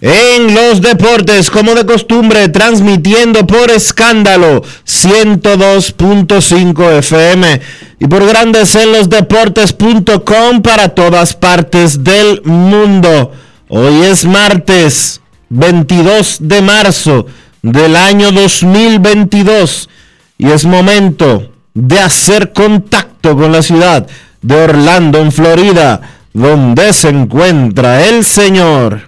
en los Deportes, como de costumbre, transmitiendo por escándalo 102.5 FM y por Grandes en los Deportes.com para todas partes del mundo. Hoy es martes 22 de marzo del año 2022 y es momento de hacer contacto con la ciudad de Orlando, en Florida, donde se encuentra el señor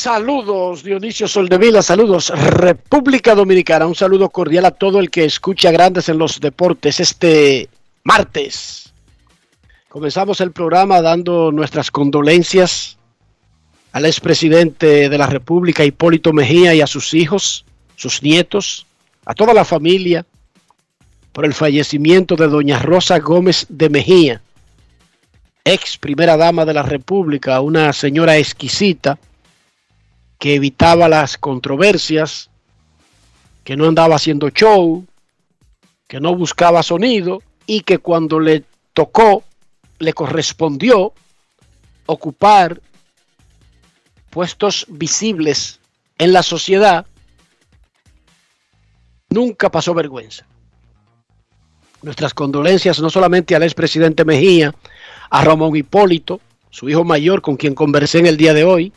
Saludos Dionisio Soldevila, saludos República Dominicana, un saludo cordial a todo el que escucha Grandes en los Deportes este martes. Comenzamos el programa dando nuestras condolencias al expresidente de la República Hipólito Mejía y a sus hijos, sus nietos, a toda la familia por el fallecimiento de doña Rosa Gómez de Mejía, ex primera dama de la República, una señora exquisita que evitaba las controversias, que no andaba haciendo show, que no buscaba sonido y que cuando le tocó, le correspondió ocupar puestos visibles en la sociedad, nunca pasó vergüenza. Nuestras condolencias no solamente al expresidente Mejía, a Ramón Hipólito, su hijo mayor con quien conversé en el día de hoy,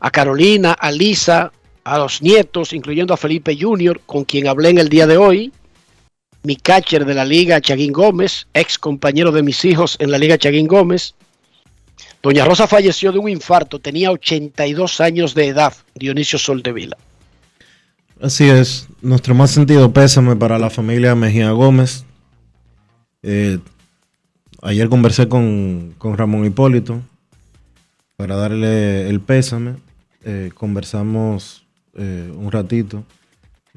a Carolina, a Lisa, a los nietos, incluyendo a Felipe Jr., con quien hablé en el día de hoy, mi catcher de la liga, Chaguín Gómez, ex compañero de mis hijos en la liga Chaguín Gómez. Doña Rosa falleció de un infarto, tenía 82 años de edad, Dionisio Soldevila. Así es, nuestro más sentido pésame para la familia Mejía Gómez. Eh, ayer conversé con, con Ramón Hipólito para darle el pésame. Eh, conversamos eh, un ratito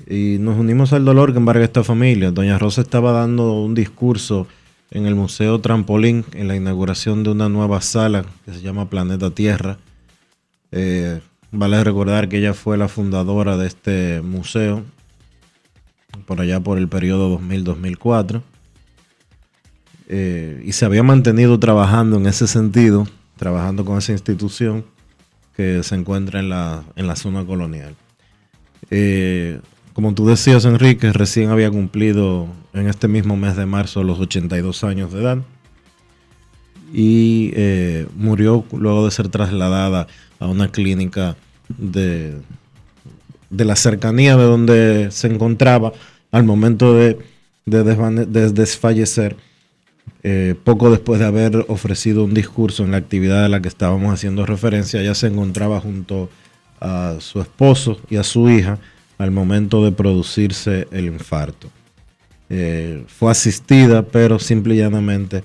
y nos unimos al dolor que embarga esta familia. Doña Rosa estaba dando un discurso en el Museo Trampolín en la inauguración de una nueva sala que se llama Planeta Tierra. Eh, vale recordar que ella fue la fundadora de este museo por allá por el periodo 2000-2004 eh, y se había mantenido trabajando en ese sentido, trabajando con esa institución que se encuentra en la, en la zona colonial. Eh, como tú decías, Enrique, recién había cumplido en este mismo mes de marzo los 82 años de edad y eh, murió luego de ser trasladada a una clínica de, de la cercanía de donde se encontraba al momento de, de, desfallecer, eh, poco después de haber ofrecido un discurso en la actividad a la que estábamos haciendo referencia, ella se encontraba junto a su esposo y a su hija al momento de producirse el infarto. Eh, fue asistida, pero simple y llanamente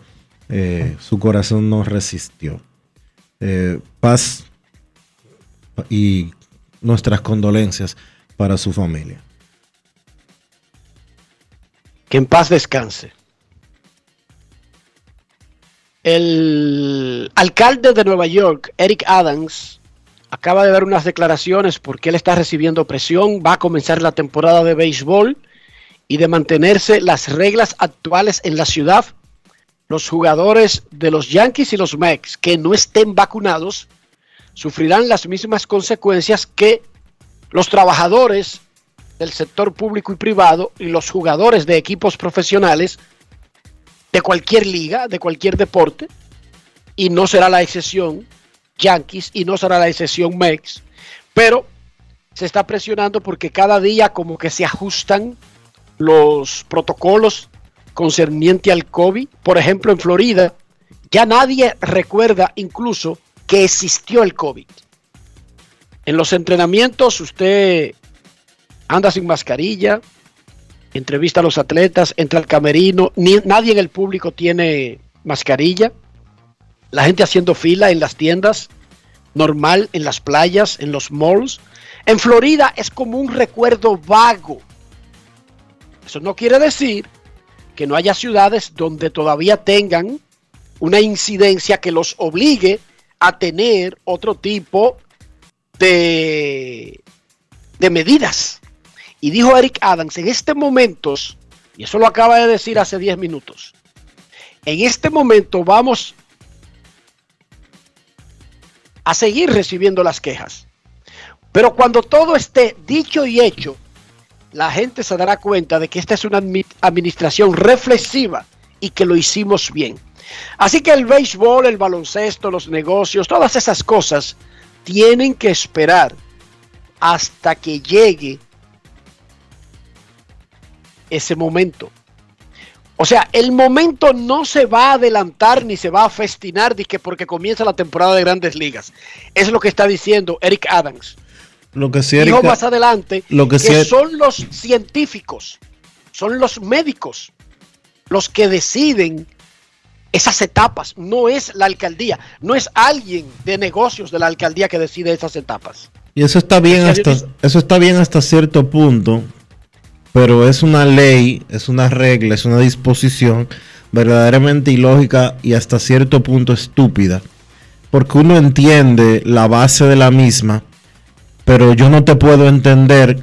eh, su corazón no resistió. Paz y nuestras condolencias para su familia. Que en paz descanse. El alcalde de Nueva York, Eric Adams, acaba de dar unas declaraciones porque él está recibiendo presión, va a comenzar la temporada de béisbol y de mantenerse las reglas actuales en la ciudad, los jugadores de los Yankees y los Mets que no estén vacunados sufrirán las mismas consecuencias que los trabajadores del sector público y privado y los jugadores de equipos profesionales de cualquier liga, de cualquier deporte, y no será la excepción Yankees y no será la excepción Mex, pero se está presionando porque cada día como que se ajustan los protocolos concerniente al COVID. Por ejemplo, en Florida ya nadie recuerda incluso que existió el COVID. En los entrenamientos usted anda sin mascarilla, entrevista a los atletas, entra al camerino, ni, nadie en el público tiene mascarilla, la gente haciendo fila en las tiendas, normal en las playas, en los malls. En Florida es como un recuerdo vago. Eso no quiere decir que no haya ciudades donde todavía tengan una incidencia que los obligue a tener otro tipo de, de medidas. Y dijo Eric Adams, en este momento, y eso lo acaba de decir hace 10 minutos, en este momento vamos a seguir recibiendo las quejas. Pero cuando todo esté dicho y hecho, la gente se dará cuenta de que esta es una administración reflexiva y que lo hicimos bien. Así que el béisbol, el baloncesto, los negocios, todas esas cosas tienen que esperar hasta que llegue ese momento. O sea, el momento no se va a adelantar ni se va a festinar que porque comienza la temporada de grandes ligas. Es lo que está diciendo Eric Adams. Lo que sí, Dijo más adelante lo que, son los científicos, son los médicos los que deciden esas etapas. No es la alcaldía, no es alguien de negocios de la alcaldía que decide esas etapas. Y eso está bien hasta, eso está bien hasta cierto punto, pero es una ley, es una regla, es una disposición verdaderamente ilógica y hasta cierto punto estúpida, porque uno entiende la base de la misma, pero yo no te puedo entender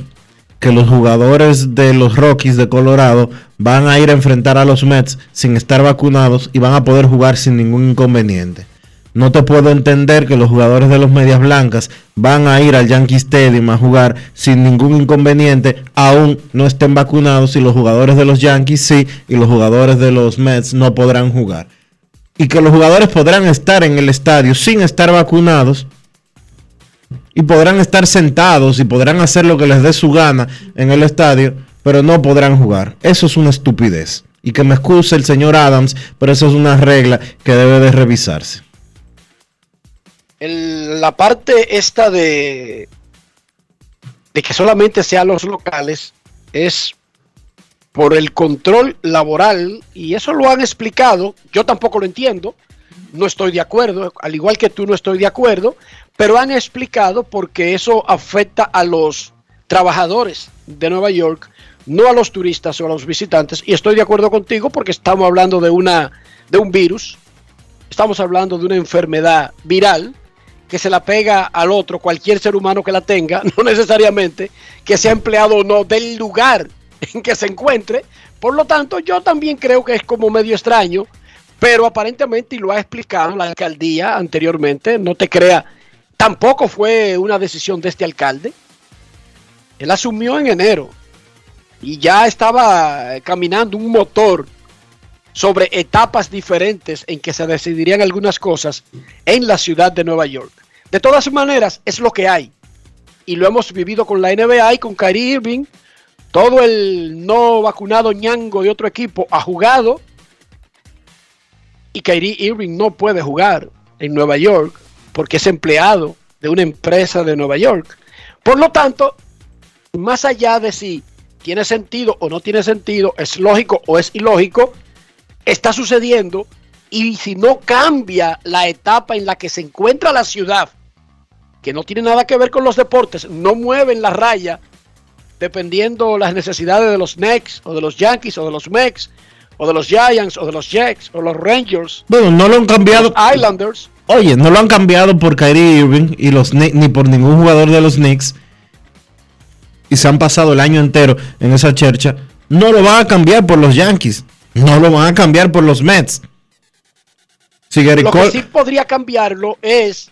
que los jugadores de los Rockies de Colorado van a ir a enfrentar a los Mets sin estar vacunados y van a poder jugar sin ningún inconveniente. No te puedo entender que los jugadores de los Medias Blancas van a ir al Yankee Stadium a jugar sin ningún inconveniente, aún no estén vacunados y los jugadores de los Yankees sí y los jugadores de los Mets no podrán jugar. Y que los jugadores podrán estar en el estadio sin estar vacunados y podrán estar sentados y podrán hacer lo que les dé su gana en el estadio, pero no podrán jugar. Eso es una estupidez. Y que me excuse el señor Adams, pero eso es una regla que debe de revisarse la parte esta de, de que solamente sean los locales es por el control laboral y eso lo han explicado, yo tampoco lo entiendo, no estoy de acuerdo, al igual que tú no estoy de acuerdo, pero han explicado porque eso afecta a los trabajadores de Nueva York, no a los turistas o a los visitantes, y estoy de acuerdo contigo porque estamos hablando de una de un virus, estamos hablando de una enfermedad viral que se la pega al otro, cualquier ser humano que la tenga, no necesariamente que sea empleado o no del lugar en que se encuentre. Por lo tanto, yo también creo que es como medio extraño, pero aparentemente, y lo ha explicado la alcaldía anteriormente, no te crea, tampoco fue una decisión de este alcalde. Él asumió en enero y ya estaba caminando un motor sobre etapas diferentes en que se decidirían algunas cosas en la ciudad de Nueva York. De todas maneras, es lo que hay. Y lo hemos vivido con la NBA y con Kyrie Irving. Todo el no vacunado ñango de otro equipo ha jugado. Y Kyrie Irving no puede jugar en Nueva York porque es empleado de una empresa de Nueva York. Por lo tanto, más allá de si tiene sentido o no tiene sentido, es lógico o es ilógico, está sucediendo y si no cambia la etapa en la que se encuentra la ciudad, que no tiene nada que ver con los deportes, no mueven la raya dependiendo las necesidades de los Knicks o de los Yankees o de los Mex o de los Giants o de los Jets o los Rangers. Bueno, no lo han cambiado. Los Islanders. Oye, no lo han cambiado por Kyrie Irving y los ni por ningún jugador de los Knicks. Y se han pasado el año entero en esa chercha. No lo van a cambiar por los Yankees. No lo van a cambiar por los Mets. Si lo que sí podría cambiarlo es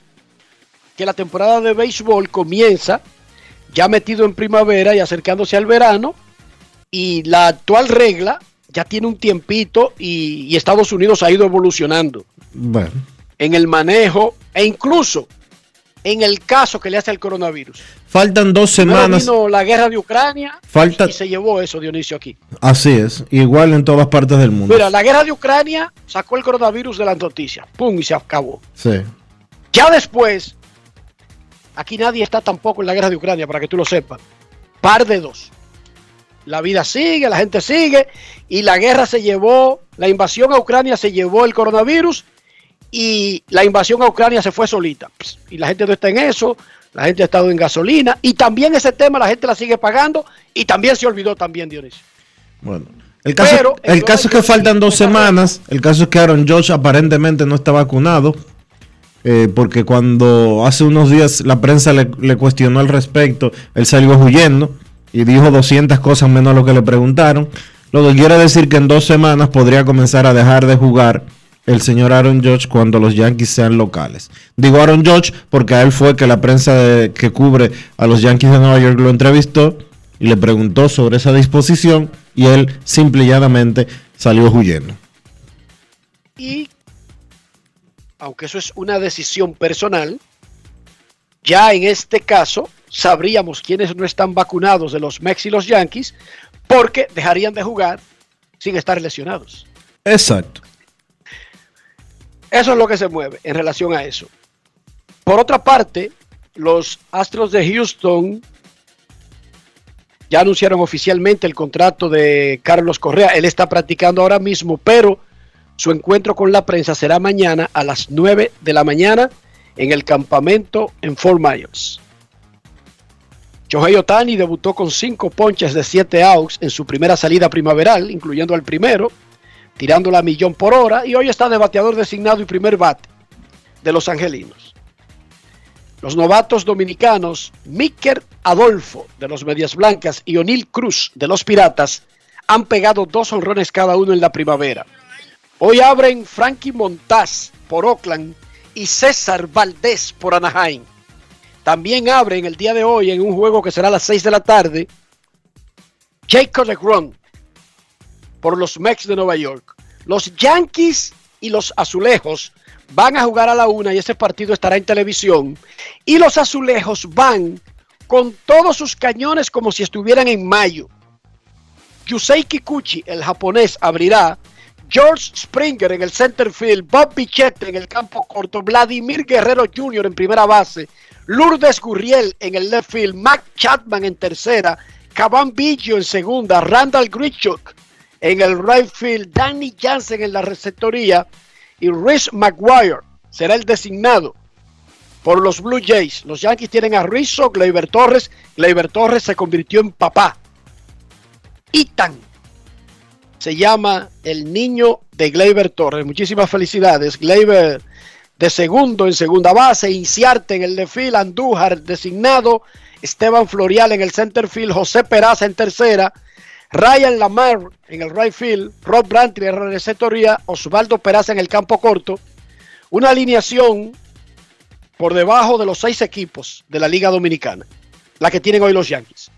que la temporada de béisbol comienza ya metido en primavera y acercándose al verano. Y la actual regla ya tiene un tiempito y, Estados Unidos ha ido evolucionando. Bueno. En el manejo e incluso en el caso que le hace el coronavirus. Faltan dos semanas. vino la guerra de Ucrania Falta... y se llevó eso, Dionisio, aquí. Así es, igual en todas partes del mundo. Mira, la guerra de Ucrania sacó el coronavirus de las noticias. ¡Pum! Y se acabó. Sí. Ya después, aquí nadie está tampoco en la guerra de Ucrania, para que tú lo sepas. Par de dos. La vida sigue, la gente sigue, y la guerra se llevó, la invasión a Ucrania se llevó el coronavirus y la invasión a Ucrania se fue solita. Y la gente no está en eso, la gente ha estado en gasolina y también ese tema la gente la sigue pagando y también se olvidó también Dionisio. Bueno, el caso, el caso es que faltan dos semanas, el caso es que Aaron Josh aparentemente no está vacunado. Eh, porque cuando hace unos días la prensa le, le, cuestionó al respecto, él salió huyendo y dijo 200 cosas menos a lo que le preguntaron. Lo que quiere decir que en dos semanas podría comenzar a dejar de jugar el señor Aaron Judge cuando los Yankees sean locales. Digo Aaron Judge porque a él fue que la prensa que cubre a los Yankees de Nueva York lo entrevistó y le preguntó sobre esa disposición y él simple y llanamente salió huyendo. Y aunque eso es una decisión personal, ya en este caso sabríamos quiénes no están vacunados de los Mex y los Yankees porque dejarían de jugar sin estar lesionados. Exacto. Eso es lo que se mueve en relación a eso. Por otra parte, los Astros de Houston ya anunciaron oficialmente el contrato de Carlos Correa. Él está practicando ahora mismo, pero su encuentro con la prensa será mañana a las 9 de la mañana en el campamento en Fort Myers. Shohei Otani debutó con cinco ponches de 7 outs en su primera salida primaveral, incluyendo el primero tirando la millón por hora y hoy está de bateador designado y primer bate de los angelinos. Los novatos dominicanos Miker Adolfo de los Medias Blancas y O'Neill Cruz de los Piratas han pegado dos honrones cada uno en la primavera. Hoy abren Frankie Montaz por Oakland y César Valdés por Anaheim. También abren el día de hoy en un juego que será a las 6 de la tarde Jacob DeGrom por los Mets de Nueva York. Los Yankees y los Azulejos van a jugar a la una y ese partido estará en televisión. Y los Azulejos van con todos sus cañones como si estuvieran en mayo. Yusei Kikuchi, el japonés, abrirá. George Springer en el center field, Bob Bichette en el campo corto, Vladimir Guerrero Jr. en primera base, Lourdes Gurriel en el left field, Mac Chapman en tercera, Caban Biggio en segunda, Randall Grichuk en el right field, Danny Jansen en la receptoría y Rich McGuire será el designado por los Blue Jays. Los Yankees tienen a Rizzo, Gleyber Torres. Gleyber Torres se convirtió en papá. Ethan se llama el niño de Gleyber Torres. Muchísimas felicidades. Gleyber de segundo en segunda base, Inciarte en el de field, Andújar designado, Esteban Florial en el center field, José Peraza en tercera, Ryan Lamar en el right field, Rob Brantley en la receptoría, Osvaldo Peraza en el campo corto. Una alineación por debajo de los seis equipos de la Liga Dominicana, la que tienen hoy los Yankees.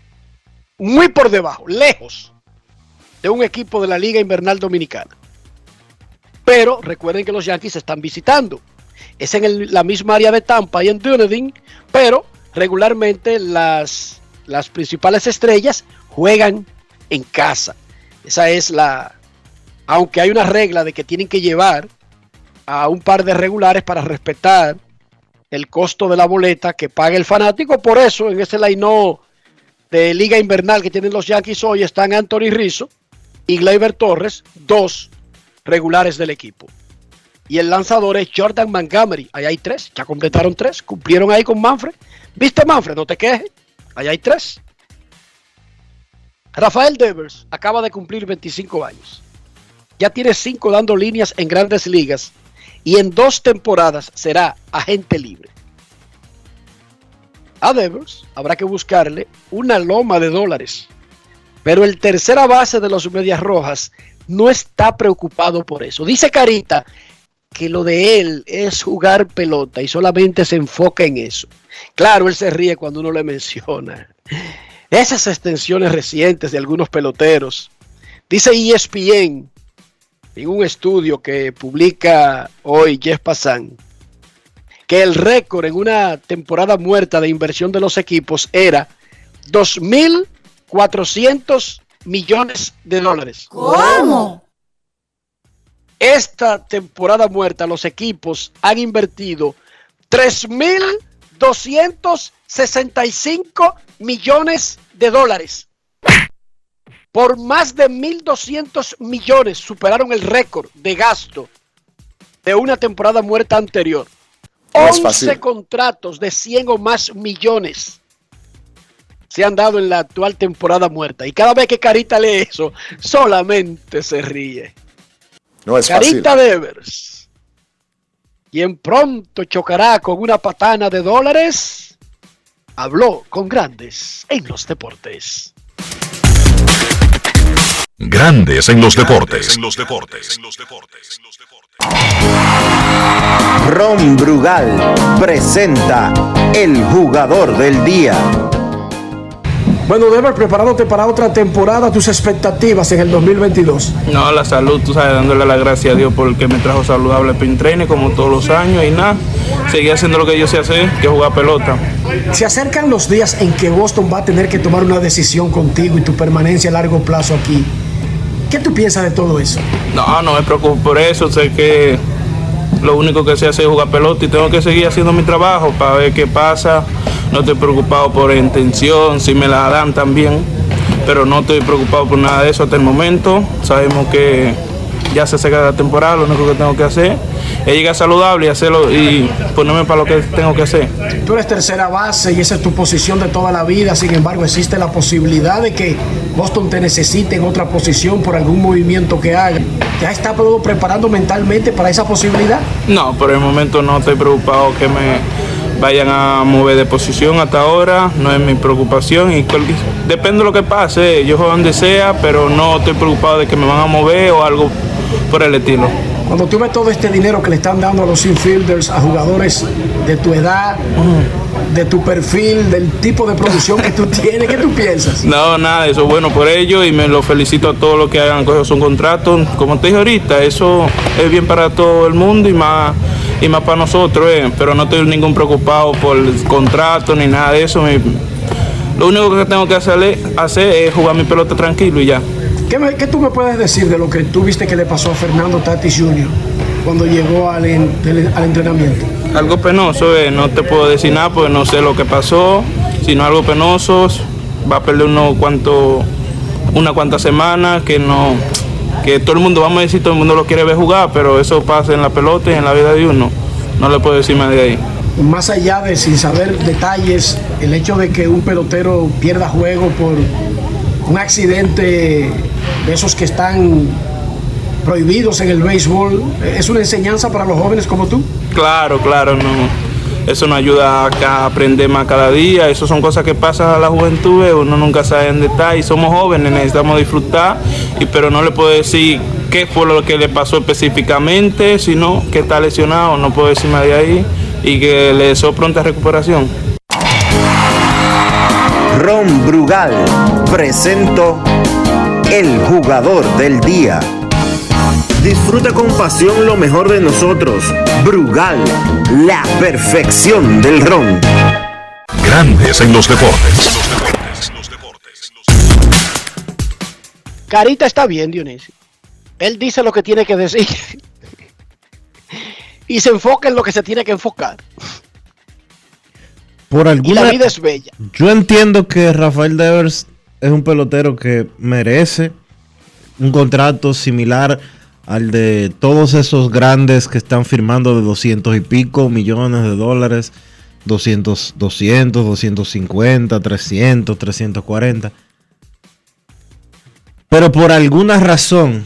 Muy por debajo, lejos de un equipo de la Liga Invernal Dominicana. Pero recuerden que los Yankees están visitando. Es en la misma área de Tampa y en Dunedin, pero regularmente las, las principales estrellas juegan en casa. Esa es la... Aunque hay una regla de que tienen que llevar a un par de regulares para respetar el costo de la boleta que paga el fanático, por eso en ese line de liga invernal que tienen los Yankees hoy están Anthony Rizzo y Gleyber Torres, dos regulares del equipo. Y el lanzador es Jordan Montgomery. Ahí hay tres, ya completaron tres, cumplieron ahí con Manfred. ¿Viste Manfred? No te quejes. Ahí hay tres. Rafael Devers acaba de cumplir 25 años. Ya tiene cinco dando líneas en grandes ligas y en dos temporadas será agente libre. A Devers habrá que buscarle una loma de dólares. Pero el tercera base de los Medias Rojas no está preocupado por eso. Dice Carita que lo de él es jugar pelota y solamente se enfoca en eso. Claro, él se ríe cuando uno le menciona esas extensiones recientes de algunos peloteros. Dice ESPN en un estudio que publica hoy Jeff Passan que el récord en una temporada muerta de inversión de los equipos era 2.400 millones de dólares. ¿Cómo? Esta temporada muerta los equipos han invertido 3.265 millones de dólares. Por más de 1.200 millones superaron el récord de gasto de una temporada muerta anterior. No es 11 fácil. contratos de 100 o más millones se han dado en la actual temporada muerta. Y cada vez que Carita lee eso, solamente se ríe. No es fácil. Carita Devers. Quien pronto chocará con una patana de dólares, habló con grandes en los deportes. Grandes en los deportes. En los deportes. Ron Brugal presenta el jugador del día. Bueno, Deber, preparándote para otra temporada, tus expectativas en el 2022. No, la salud, tú sabes, dándole la gracia a Dios porque me trajo saludable pin como todos los años y nada, seguí haciendo lo que yo sé hacer, que jugar pelota. Se acercan los días en que Boston va a tener que tomar una decisión contigo y tu permanencia a largo plazo aquí. ¿Qué tú piensas de todo eso? No, no me preocupo por eso, sé que lo único que sé hacer es jugar pelota y tengo que seguir haciendo mi trabajo para ver qué pasa. No estoy preocupado por intención, si me la dan también, pero no estoy preocupado por nada de eso hasta el momento. Sabemos que ya se acerca la temporada, lo único que tengo que hacer es llegar saludable y hacerlo y ponerme para lo que tengo que hacer. Tú eres tercera base y esa es tu posición de toda la vida, sin embargo existe la posibilidad de que Boston te necesite en otra posición por algún movimiento que haga. ¿Ya está preparando mentalmente para esa posibilidad? No, por el momento no estoy preocupado que me vayan a mover de posición hasta ahora, no es mi preocupación y depende de lo que pase, yo juego donde sea, pero no estoy preocupado de que me van a mover o algo por el estilo. Cuando tú ves todo este dinero que le están dando a los infielders, a jugadores de tu edad, de tu perfil, del tipo de producción que tú tienes, ¿qué tú piensas? No, nada, eso es bueno por ellos y me lo felicito a todos los que hagan cosas son contratos. Como te dije ahorita, eso es bien para todo el mundo y más y más para nosotros, eh. pero no estoy ningún preocupado por el contrato ni nada de eso. Mi- lo único que tengo que hacer, hacer es jugar mi pelota tranquilo y ya. ¿Qué, me- qué tú me puedes decir de lo que tú viste que le pasó a Fernando Tatis Jr. cuando llegó al, en- del- al entrenamiento? Algo penoso, eh, no te puedo decir nada porque no sé lo que pasó, sino algo penoso, va a perder uno cuanto, una cuantas semanas, que no, que todo el mundo, vamos a decir, todo el mundo lo quiere ver jugar, pero eso pasa en la pelota y en la vida de uno, no le puedo decir más de ahí. Más allá de sin saber detalles, el hecho de que un pelotero pierda juego por un accidente de esos que están prohibidos en el béisbol, ¿es una enseñanza para los jóvenes como tú? Claro, claro, no. Eso nos ayuda a aprender más cada día. Eso son cosas que pasan a la juventud. eh, Uno nunca sabe en detalle. Somos jóvenes, necesitamos disfrutar. Y, pero no le puedo decir qué fue lo que le pasó específicamente, sino que está lesionado. No puedo decir más de ahí. Y que le deseo pronta recuperación. Ron Brugal presento el jugador del día. Disfruta con pasión lo mejor de nosotros. Brugal, la perfección del ron. Grandes en los deportes. Carita está bien, Dionisio. Él dice lo que tiene que decir. y se enfoca en lo que se tiene que enfocar. Por Y alguna, la vida es bella. Yo entiendo que Rafael Devers es un pelotero que merece un contrato similar al de todos esos grandes que están firmando de 200 y pico millones de dólares, 200, 200, 250, 300, 340. Pero por alguna razón,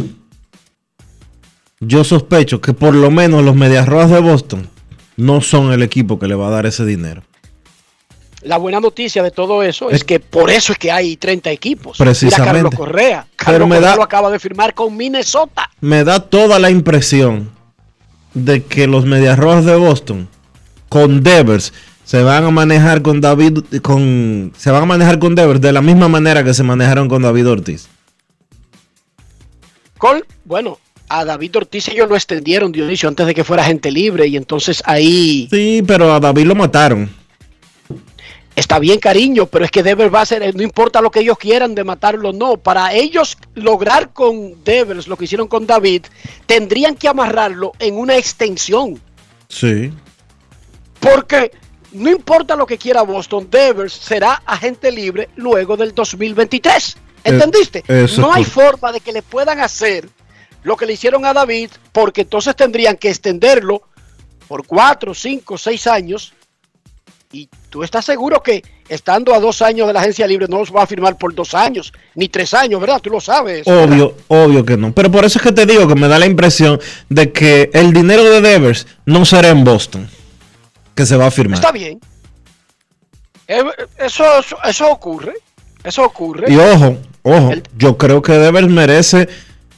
yo sospecho que por lo menos los Medias Rojas de Boston no son el equipo que le va a dar ese dinero. La buena noticia de todo eso es, Es- que por eso es que hay 30 equipos. Precisamente. Mira Carlos Correa. Pero Carlos me Correa da- lo acaba de firmar con Minnesota. me da toda la impresión de que los Medias Rojas de Boston con Devers se van a manejar con David con se van a manejar con Devers de la misma manera que se manejaron con David Ortiz. Con, bueno, a David Ortiz ellos lo extendieron, Dionisio, antes de que fuera gente libre. Y entonces ahí Sí, pero a David lo mataron. Está bien, cariño, pero es que Devers va a ser, no importa lo que ellos quieran de matarlo, no. Para ellos lograr con Devers lo que hicieron con David, tendrían que amarrarlo en una extensión. Sí. Porque no importa lo que quiera Boston, Devers será agente libre luego del 2023. ¿Entendiste? Eh, eso no hay forma de que le puedan hacer lo que le hicieron a David, porque entonces tendrían que extenderlo por cuatro, cinco, seis años. Y tú estás seguro que estando a dos años de la agencia libre no los va a firmar por dos años, ni tres años, ¿verdad? Tú lo sabes. Obvio, obvio que no. Pero por eso es que te digo que me da la impresión de que el dinero de Devers no será en Boston. Que se va a firmar. Está bien. Eh, Eso, eso, eso ocurre. Eso ocurre. Y ojo, ojo, El- yo creo que Devers merece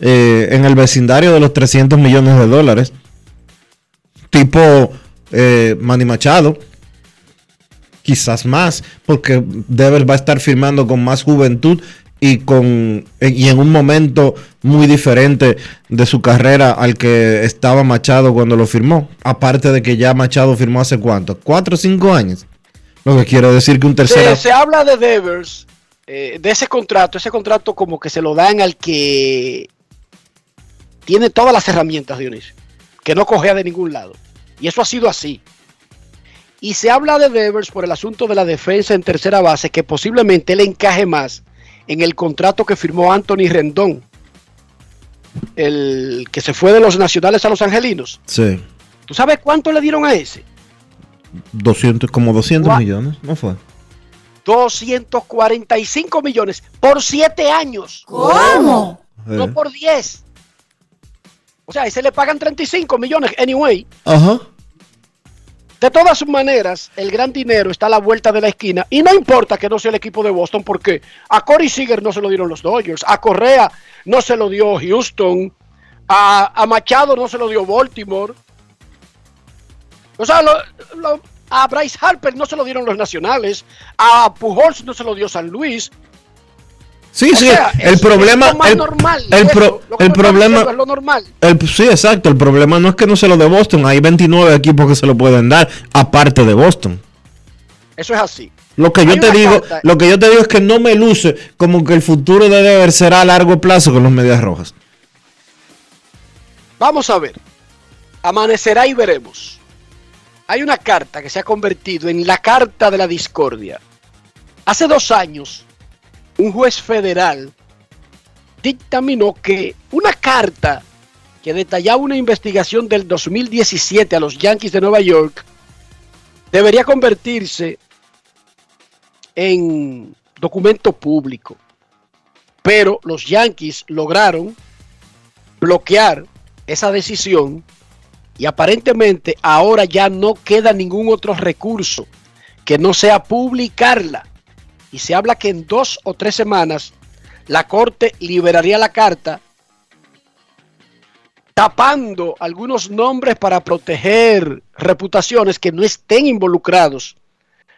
eh, en el vecindario de los 300 millones de dólares. Tipo eh, Manny Machado. Quizás más, porque Devers va a estar firmando con más juventud y, con, y en un momento muy diferente de su carrera al que estaba Machado cuando lo firmó. Aparte de que ya Machado firmó hace cuánto, cuatro o cinco años. Lo que quiere decir que un tercero... Se, se habla de Devers, eh, de ese contrato, ese contrato como que se lo dan al que tiene todas las herramientas, Dionisio, que no cogea de ningún lado. Y eso ha sido así. Y se habla de Devers por el asunto de la defensa en tercera base, que posiblemente le encaje más en el contrato que firmó Anthony Rendón, el que se fue de los nacionales a los angelinos. Sí. ¿Tú sabes cuánto le dieron a ese? 200, como 200 Gua- millones, ¿no fue? 245 millones por 7 años. ¿Cómo? no por 10. O sea, ahí se le pagan 35 millones, anyway. Ajá. De todas maneras, el gran dinero está a la vuelta de la esquina y no importa que no sea el equipo de Boston porque a Corey Seager no se lo dieron los Dodgers, a Correa no se lo dio Houston, a, Machado no se lo dio Baltimore. O sea, a Bryce Harper no se lo dieron los Nacionales, a Pujols no se lo dio San Luis. Sí, O sí, sea, el es- problema... es lo más el, normal. el eso, pro- lo que el problema... diciendo es lo normal. el- sí, exacto. El problema no es que no se lo de Boston. Hay 29 equipos que se lo pueden dar, aparte de Boston. Eso es así. Lo que yo te digo, carta- lo que yo te digo es que no me luce como que el futuro de Dever será a largo plazo con los Medias Rojas. Vamos a ver. Amanecerá y veremos. Hay una carta que se ha convertido en la carta de la discordia. Hace dos años, un juez federal dictaminó que una carta que detallaba una investigación del 2017 a los Yankees de Nueva York debería convertirse en documento público. Pero los Yankees lograron bloquear esa decisión y aparentemente ahora ya no queda ningún otro recurso que no sea publicarla. Y se habla que en dos o tres semanas la Corte liberaría la carta tapando algunos nombres para proteger reputaciones que no estén involucrados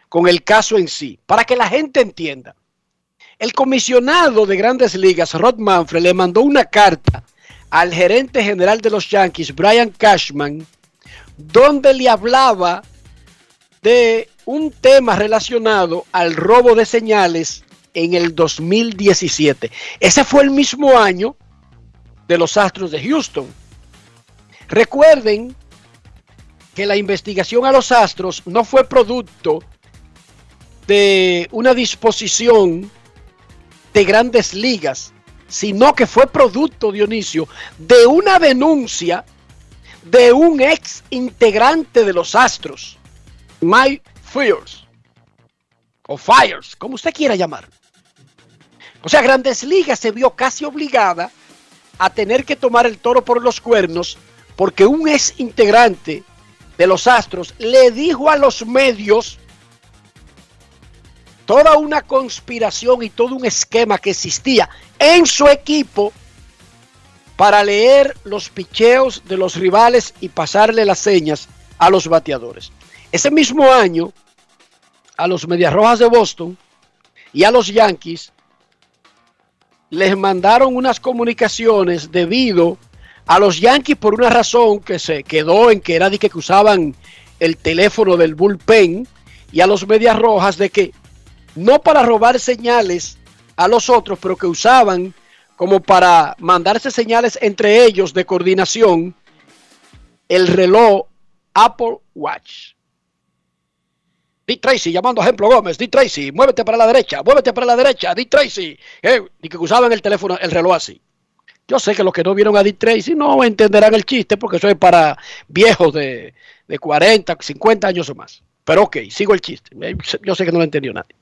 con el caso en sí, para que la gente entienda. El comisionado de grandes ligas, Rod Manfred, le mandó una carta al gerente general de los Yankees, Brian Cashman, donde le hablaba de un tema relacionado al robo de señales en el 2017. Ese fue el mismo año de los Astros de Houston. Recuerden que la investigación a los Astros no fue producto de una disposición de grandes ligas, sino que fue producto, Dionisio, de una denuncia de un ex integrante de los Astros, Mike Fires, o Fires, como usted quiera llamar. O sea, Grandes Ligas se vio casi obligada a tener que tomar el toro por los cuernos porque un ex integrante de los Astros le dijo a los medios toda una conspiración y todo un esquema que existía en su equipo para leer los picheos de los rivales y pasarle las señas a los bateadores. Ese mismo año, a los Medias Rojas de Boston y a los Yankees les mandaron unas comunicaciones debido a los Yankees por una razón que se quedó en que era de que usaban el teléfono del bullpen y a los Medias Rojas de que no para robar señales a los otros, pero que usaban como para mandarse señales entre ellos de coordinación el reloj Apple Watch. Dick Tracy llamando a Ejemplo Gómez, Dick Tracy, muévete para la derecha, muévete para la derecha, Dick Tracy. Eh, y que usaban el teléfono, el reloj así. Yo sé que los que no vieron a Dick Tracy no entenderán el chiste porque eso es para viejos de, de 40, 50 años o más. Pero ok, sigo el chiste. Eh, yo sé que no lo entendió nadie.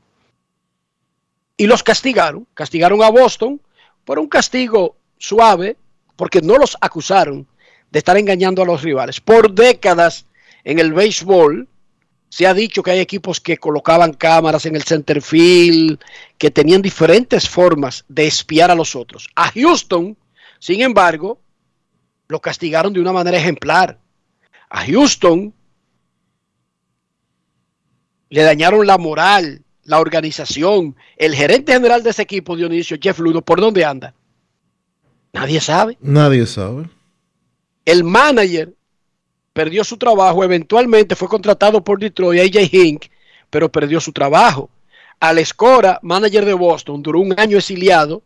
Y los castigaron, castigaron a Boston por un castigo suave porque no los acusaron de estar engañando a los rivales. Por décadas en el béisbol se ha dicho que hay equipos que colocaban cámaras en el center field, que tenían diferentes formas de espiar a los otros. A Houston, sin embargo, lo castigaron de una manera ejemplar. A Houston le dañaron la moral, la organización, el gerente general de ese equipo, Dionisio, Jeff Ludo, ¿por dónde anda? Nadie sabe. Nadie sabe. El manager perdió su trabajo, eventualmente fue contratado por Detroit, AJ Hink, pero perdió su trabajo. Al Escora, manager de Boston, duró un año exiliado,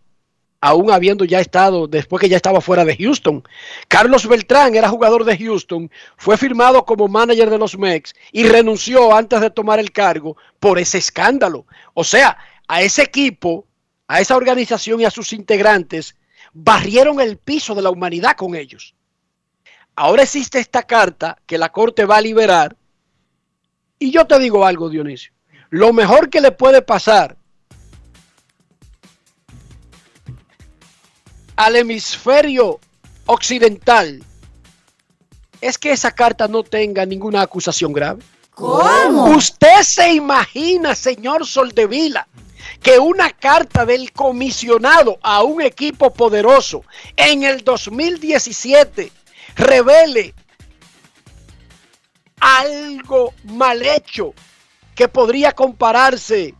aún habiendo ya estado, después que ya estaba fuera de Houston. Carlos Beltrán era jugador de Houston, fue firmado como manager de los Mex y renunció antes de tomar el cargo por ese escándalo. O sea, a ese equipo, a esa organización y a sus integrantes, barrieron el piso de la humanidad con ellos. Ahora existe esta carta que la Corte va a liberar. Y yo te digo algo, Dionisio. Lo mejor que le puede pasar al hemisferio occidental es que esa carta no tenga ninguna acusación grave. ¿Cómo? Usted se imagina, señor Soldevila, que una carta del comisionado a un equipo poderoso en el 2017 revele algo mal hecho que podría compararse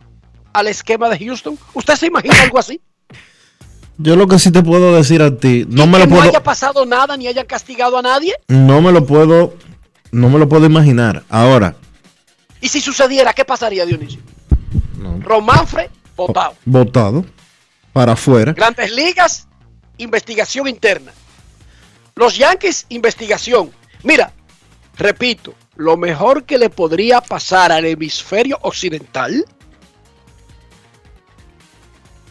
al esquema de Houston. ¿Usted se imagina algo así? Yo lo que sí te puedo decir a ti, no me que lo no puedo, haya pasado nada ni hayan castigado a nadie. no me lo puedo, no me lo puedo imaginar. Ahora, Y si sucediera, ¿qué pasaría, Dionisio? Romanfre, votado. votado para afuera. Grandes ligas, investigación interna. Los Yankees, investigación. Mira, repito, lo mejor que le podría pasar al hemisferio occidental,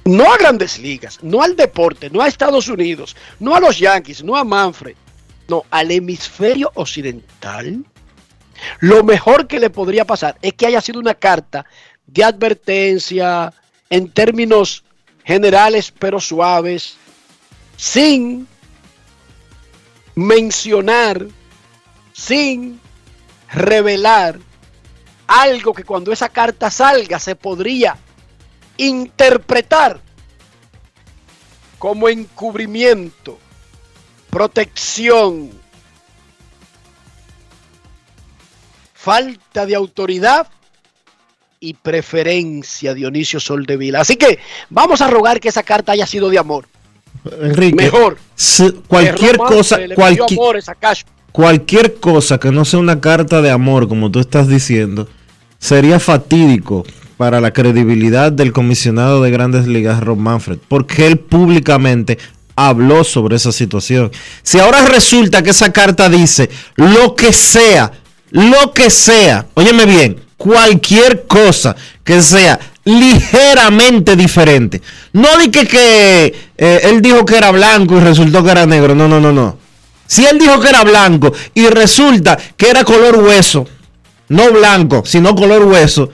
no a grandes ligas, no al deporte, no a Estados Unidos, no a los Yankees, no a Manfred, no, al hemisferio occidental, lo mejor que le podría pasar es que haya sido una carta de advertencia en términos generales pero suaves, sin mencionar, sin revelar algo que cuando esa carta salga se podría interpretar como encubrimiento, protección, falta de autoridad y preferencia, Dionisio Soldevila. Así que vamos a rogar que esa carta haya sido de amor. Enrique, Mejor. cualquier Romance cosa, cualquier, cualquier cosa que no sea una carta de amor, como tú estás diciendo, sería fatídico para la credibilidad del comisionado de Grandes Ligas, Rob Manfred, porque él públicamente habló sobre esa situación. Si ahora resulta que esa carta dice lo que sea, lo que sea, óyeme bien, cualquier cosa que sea ligeramente diferente. No di que, eh, él dijo que era blanco y resultó que era negro. No, no, no, no. Si él dijo que era blanco y resulta que era color hueso, no blanco, sino color hueso,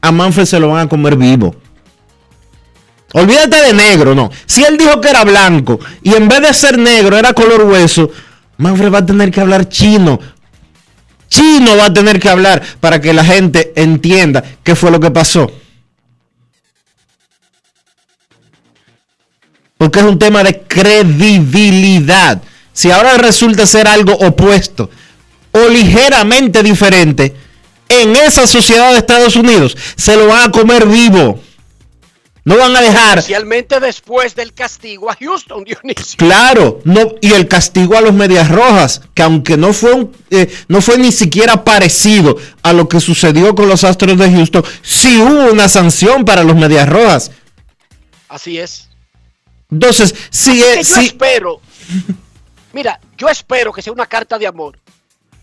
a Manfred se lo van a comer vivo. Olvídate de negro, no. Si él dijo que era blanco y en vez de ser negro era color hueso, Manfred va a tener que hablar chino. Chino va a tener que hablar para que la gente entienda qué fue lo que pasó. Porque es un tema de credibilidad. Si ahora resulta ser algo opuesto o ligeramente diferente, en esa sociedad de Estados Unidos se lo van a comer vivo. No van a dejar. Especialmente después del castigo a Houston, Dionisio. Claro, no, y el castigo a los Medias Rojas, que aunque no fue, un, eh, no fue ni siquiera parecido a lo que sucedió con los Astros de Houston, sí hubo una sanción para los Medias Rojas. Así es. Entonces, sí, eh, que yo sí, espero. Mira, yo espero que sea una carta de amor.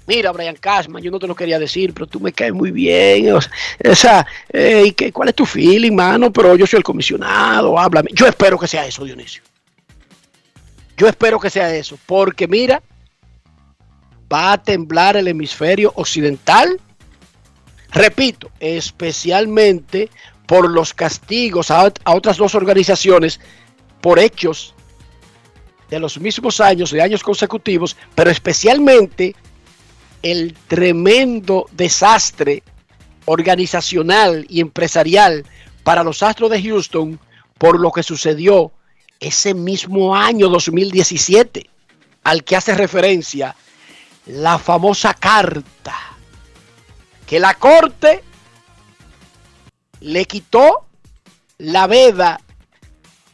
Mira, Brian Cashman, yo no te lo quería decir, pero tú me caes muy bien. O sea, esa, eh, ¿y qué- ¿Cuál es tu feeling, mano? Pero yo soy el comisionado, háblame. Yo espero que sea eso, Dionisio. Yo espero que sea eso, porque mira, va a temblar el hemisferio occidental. Repito, especialmente por los castigos a otras dos organizaciones por hechos de los mismos años, de años consecutivos, pero especialmente el tremendo desastre organizacional y empresarial para los Astros de Houston por lo que sucedió ese mismo año 2017 al que hace referencia la famosa carta que la corte le quitó la veda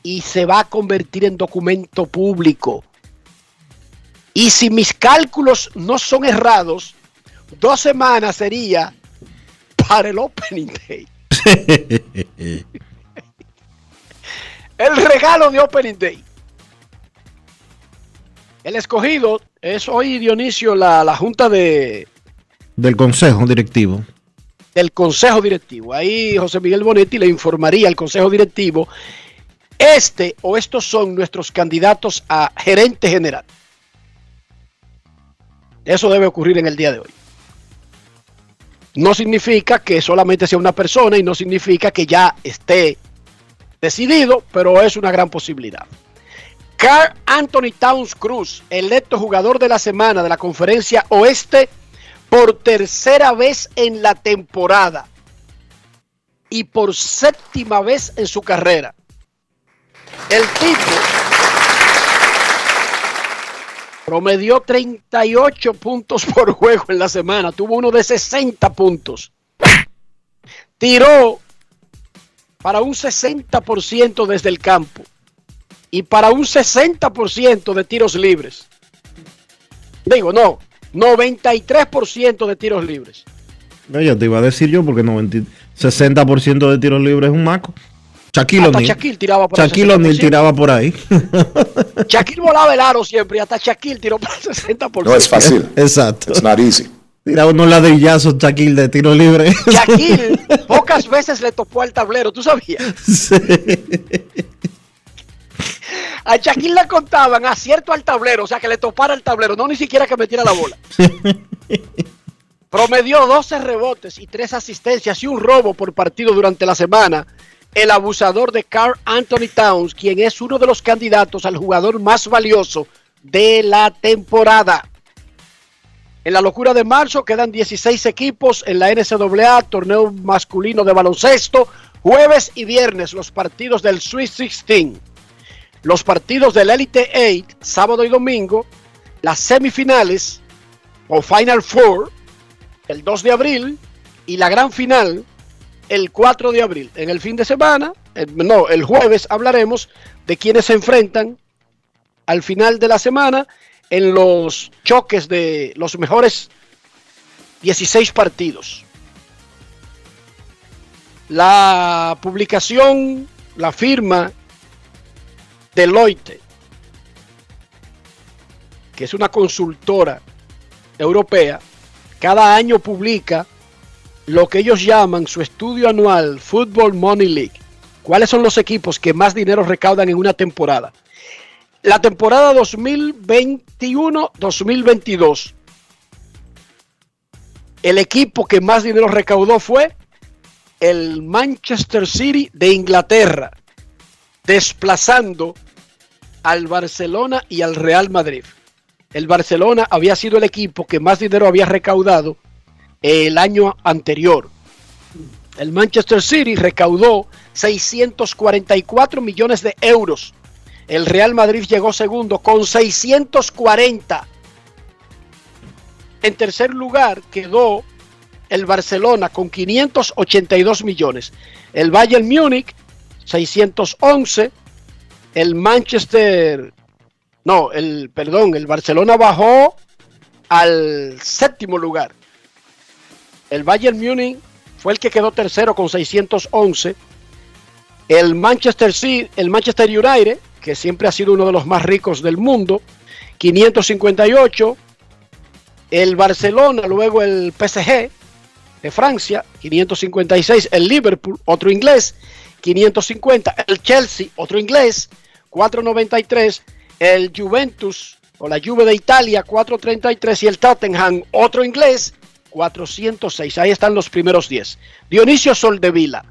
y se va a convertir en documento público. Y si mis cálculos no son errados, dos semanas sería para el Opening Day. El regalo de Opening Day. El escogido es hoy, Dionisio, la, la junta de, del consejo directivo. del consejo directivo. Ahí José Miguel Bonetti le informaría al consejo directivo, este o estos son nuestros candidatos a gerente general. Eso debe ocurrir en el día de hoy. No significa que solamente sea una persona y no significa que ya esté decidido, pero es una gran posibilidad. Carl Anthony Towns Cruz, electo jugador de la semana de la conferencia oeste por tercera vez en la temporada y por séptima vez en su carrera. El tipo promedió 38 puntos por juego en la semana, tuvo uno de 60 puntos. Tiró para un 60% desde el campo y para un 60% de tiros libres. Digo, no, 93% de tiros libres. Ya te iba a decir yo porque 90 60% de tiros libres es un maco. Shaquille O'Neal. Shaquille tiraba por el Shaquille O'Neal 60%. tiraba por ahí. Shaquille volaba el aro siempre y hasta Shaquille tiró para el 60%. No es fácil. Exacto. It's not easy. Tiraba unos ladrillazos Shaquille de tiro libre. Shaquille pocas veces le topó al tablero, ¿tú sabías? Sí. A Shaquille le contaban acierto al tablero, o sea que le topara el tablero, no ni siquiera que metiera la bola. Promedió 12 rebotes y 3 asistencias y un robo por partido durante la semana. El abusador de Carl Anthony Towns, quien es uno de los candidatos al jugador más valioso de la temporada. En la locura de marzo quedan 16 equipos en la NCAA, torneo masculino de baloncesto, jueves y viernes los partidos del Sweet 16, los partidos del Elite 8, sábado y domingo, las semifinales o Final Four, el 2 de abril, y la gran final, el 4 de abril. En el fin de semana, no, el jueves hablaremos de quienes se enfrentan al final de la semana en los choques de los mejores 16 partidos. La publicación, la firma Deloitte, que es una consultora europea, cada año publica lo que ellos llaman su estudio anual Football Money League. ¿Cuáles son los equipos que más dinero recaudan en una temporada? La temporada 2021-2022, el equipo que más dinero recaudó fue el Manchester City de Inglaterra, desplazando al Barcelona y al Real Madrid. El Barcelona había sido el equipo que más dinero había recaudado el año anterior. El Manchester City recaudó 644 millones de euros. El Real Madrid llegó segundo con 640. En tercer lugar quedó el Barcelona con 582 millones. El Bayern Múnich 611 el Manchester, no, el, perdón, el Barcelona bajó al séptimo lugar. El Bayern Múnich fue el que quedó tercero con 611. El Manchester City, el Manchester United, que siempre ha sido uno de los más ricos del mundo, 558. El Barcelona, luego el PSG de Francia, 556. El Liverpool, otro inglés, 550. El Chelsea, otro inglés, 493, el Juventus o la Juve de Italia 433 y el Tottenham, otro inglés, 406. Ahí están los primeros 10. Dionisio Soldevila,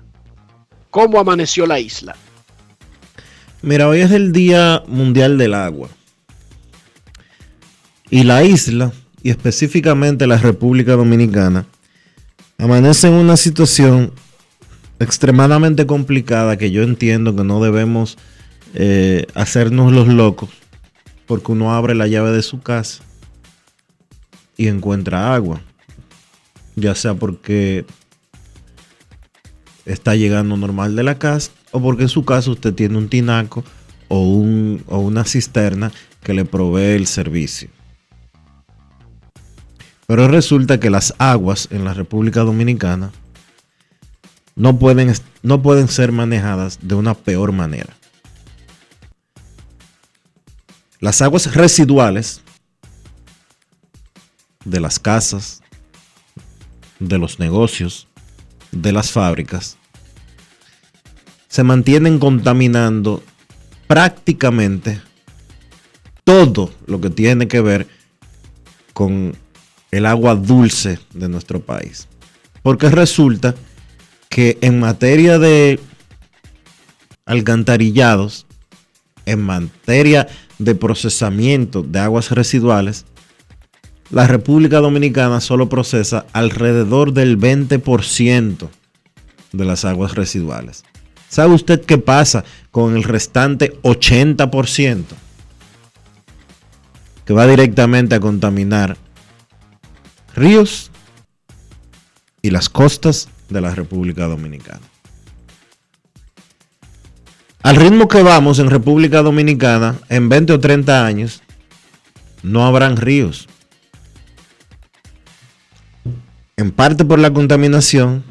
¿cómo amaneció la isla? Mira, hoy es el Día Mundial del Agua. Y la isla, y específicamente la República Dominicana, amanece en una situación extremadamente complicada que yo entiendo que no debemos eh, hacernos los locos porque uno abre la llave de su casa y encuentra agua. Ya sea porque está llegando normal de la casa o porque en su casa usted tiene un tinaco o, un, o una cisterna que le provee el servicio. Pero resulta que las aguas en la República Dominicana no pueden, no pueden ser manejadas de una peor manera. Las aguas residuales de las casas, de los negocios, de las fábricas, se mantienen contaminando prácticamente todo lo que tiene que ver con el agua dulce de nuestro país. Porque resulta que en materia de alcantarillados, en materia de procesamiento de aguas residuales, la República Dominicana solo procesa alrededor del 20% de las aguas residuales. ¿Sabe usted qué pasa con el restante 80%? Que va directamente a contaminar ríos y las costas de la República Dominicana. Al ritmo que vamos en República Dominicana, en 20 o 30 años, no habrán ríos. En parte por la contaminación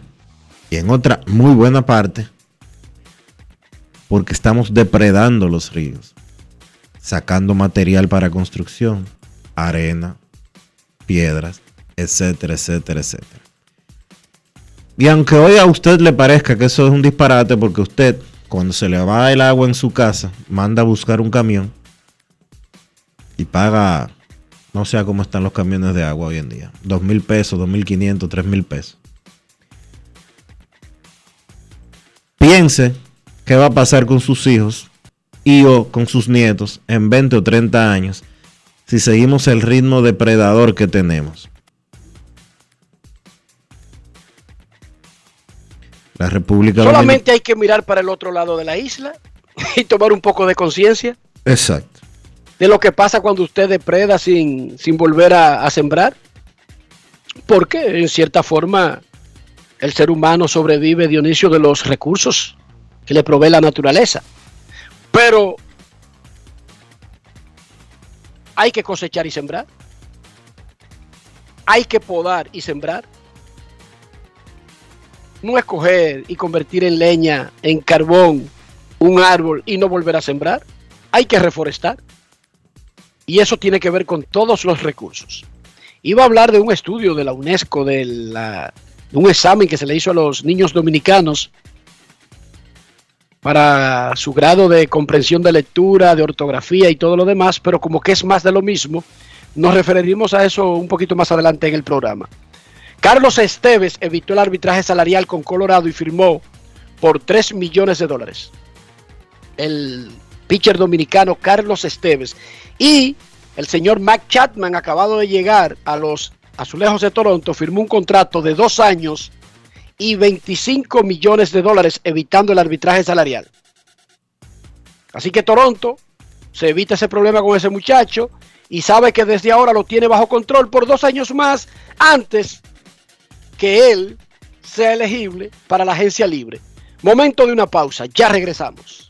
y en otra muy buena parte porque estamos depredando los ríos, sacando material para construcción, arena, piedras, etcétera, etcétera, etcétera. Y aunque hoy a usted le parezca que eso es un disparate porque usted cuando se le va el agua en su casa, manda a buscar un camión y paga, no sé cómo están los camiones de agua hoy en día, dos mil pesos, dos mil quinientos, tres mil pesos. Piense qué va a pasar con sus hijos y o con sus nietos en 20 o 30 años si seguimos el ritmo depredador que tenemos. La República Solamente hay que mirar para el otro lado de la isla y tomar un poco de conciencia. Exacto. De lo que pasa cuando usted depreda sin, sin volver a, a sembrar. Porque en cierta forma el ser humano sobrevive, Dionisio, de los recursos que le provee la naturaleza. Pero hay que cosechar y sembrar. Hay que podar y sembrar no escoger y convertir en leña, en carbón, un árbol y no volver a sembrar. Hay que reforestar. Y eso tiene que ver con todos los recursos. Iba a hablar de un estudio de la UNESCO de la un examen que se le hizo a los niños dominicanos para su grado de comprensión de lectura, de ortografía y todo lo demás, pero como que es más de lo mismo, nos referiremos a eso un poquito más adelante en el programa. Carlos Esteves evitó el arbitraje salarial con Colorado y firmó por 3 millones de dólares. El pitcher dominicano Carlos Esteves. Y el señor Mac Chapman, acabado de llegar a los Azulejos de Toronto, firmó un contrato de dos años y 25 millones de dólares evitando el arbitraje salarial. Así que Toronto se evita ese problema con ese muchacho y sabe que desde ahora lo tiene bajo control por dos años más antes que él sea elegible para la agencia libre. Momento de una pausa, ya regresamos.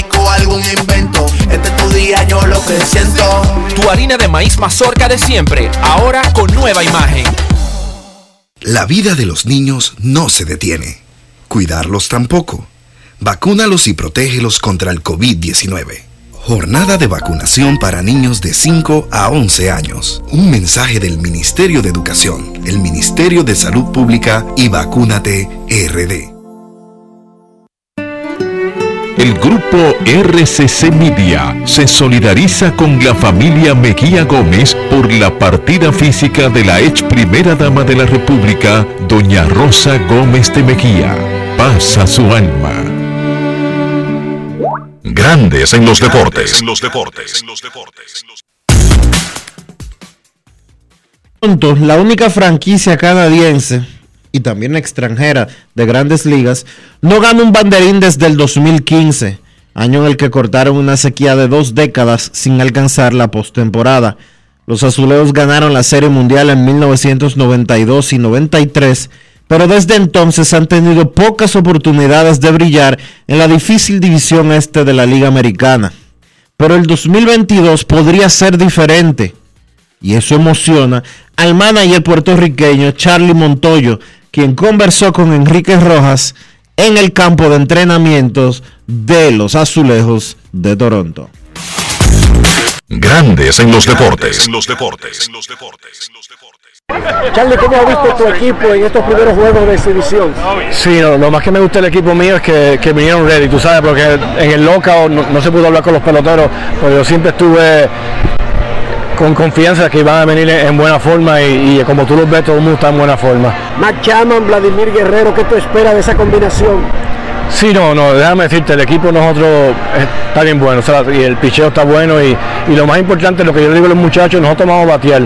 algún invento. Este es tu día, yo lo que siento. Tu harina de maíz mazorca de siempre, ahora con nueva imagen. La vida de los niños no se detiene. Cuidarlos tampoco. Vacúnalos y protégelos contra el COVID-19. Jornada de vacunación para niños de 5 a 11 años. Un mensaje del Ministerio de Educación, el Ministerio de Salud Pública y Vacúnate RD. El grupo RCC Media se solidariza con la familia Mejía Gómez por la partida física de la ex primera dama de la República, doña Rosa Gómez de Mejía. Pasa su alma. Grandes en los deportes. En los deportes. Toronto, la única franquicia canadiense y también extranjera de grandes ligas, no gana un banderín desde el 2015, año en el que cortaron una sequía de dos décadas sin alcanzar la postemporada. Los azuleos ganaron la Serie Mundial en 1992 y 93, pero desde entonces han tenido pocas oportunidades de brillar en la difícil división este de la Liga Americana. Pero el 2022 podría ser diferente. Y eso emociona al manager puertorriqueño Charlie Montoyo, quien conversó con Enrique Rojas en el campo de entrenamientos de los Azulejos de Toronto. Grandes en los deportes. En los deportes. Charlie, ¿cómo ha visto tu equipo en estos primeros juegos de exhibición? Sí, no, lo más que me gusta del equipo mío es que, que vinieron ready, tú sabes, porque en el lockout no, no se pudo hablar con los peloteros, pero yo siempre estuve con confianza que iban a venir en buena forma y, y como tú los ves, todo el mundo está en buena forma. Matt Chapman, Vladimir Guerrero, ¿qué tú esperas de esa combinación? Sí, no, no, déjame decirte, el equipo nosotros está bien bueno, o sea, y el picheo está bueno y, y, lo más importante, lo que yo digo a los muchachos, nosotros vamos a batear,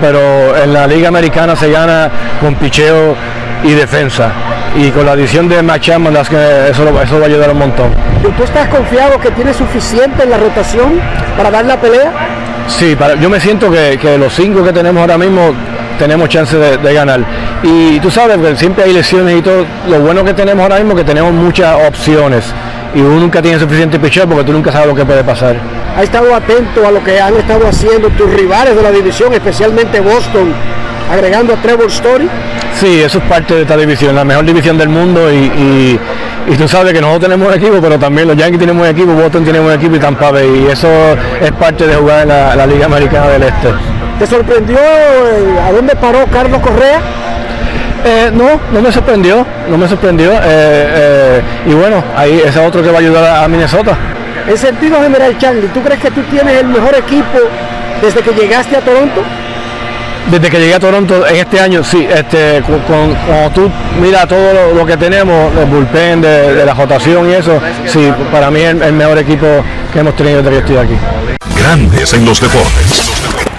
pero en la Liga Americana se gana con picheo y defensa. Y con la adición de Matt Chapman, eso, eso va a ayudar un montón. ¿Tú estás confiado que tiene suficiente en la rotación para dar la pelea? Sí, para, yo me siento que, que, los cinco que tenemos ahora mismo tenemos chance de, de, ganar. Y tú sabes que siempre hay lesiones y todo. Lo bueno que tenemos ahora mismo es que tenemos muchas opciones. Y uno nunca tiene suficiente picheo porque tú nunca sabes lo que puede pasar. ¿Ha estado atento a lo que han estado haciendo tus rivales de la división, especialmente Boston, agregando a Trevor Story? Sí, eso es parte de esta división, la mejor división del mundo y, y, y, tú sabes que nosotros tenemos un equipo, pero también los Yankees tienen un equipo, Boston tiene un equipo y Tampa Bay y eso es parte de jugar en la, la Liga Americana del Este. ¿Te sorprendió eh, a dónde paró Carlos Correa? Eh, no, no me sorprendió, no me sorprendió. Eh, y bueno, ahí ese otro que va a ayudar a, a Minnesota. En sentido general, Charlie, ¿tú crees que tú tienes el mejor equipo desde que llegaste a Toronto? Desde que llegué a Toronto en este año, sí, este, con, cuando tú miras todo lo, que tenemos, el bullpen, de, de, la rotación y eso, sí, para mí es el, el, mejor equipo que hemos tenido desde que estoy aquí. Grandes en los deportes.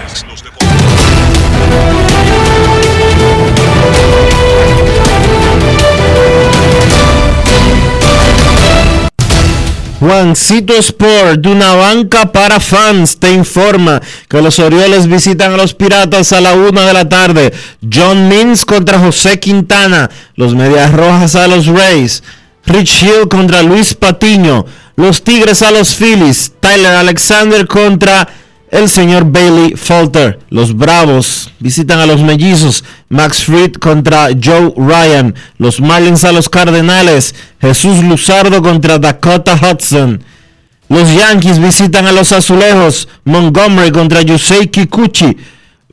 Juancito Sport, de una banca para fans, te informa que los Orioles visitan a los Piratas a la una de la tarde. John Means contra José Quintana, los Medias Rojas a los Rays. Rich Hill contra Luis Patiño, los Tigres a los Phillies. Tyler Alexander contra el señor Bailey Falter. Los Bravos visitan a los Mellizos. Max Fried contra Joe Ryan. Los Marlins a los Cardenales. Jesús Luzardo contra Dakota Hudson. Los Yankees visitan a los Azulejos. Montgomery contra Yusei Kikuchi.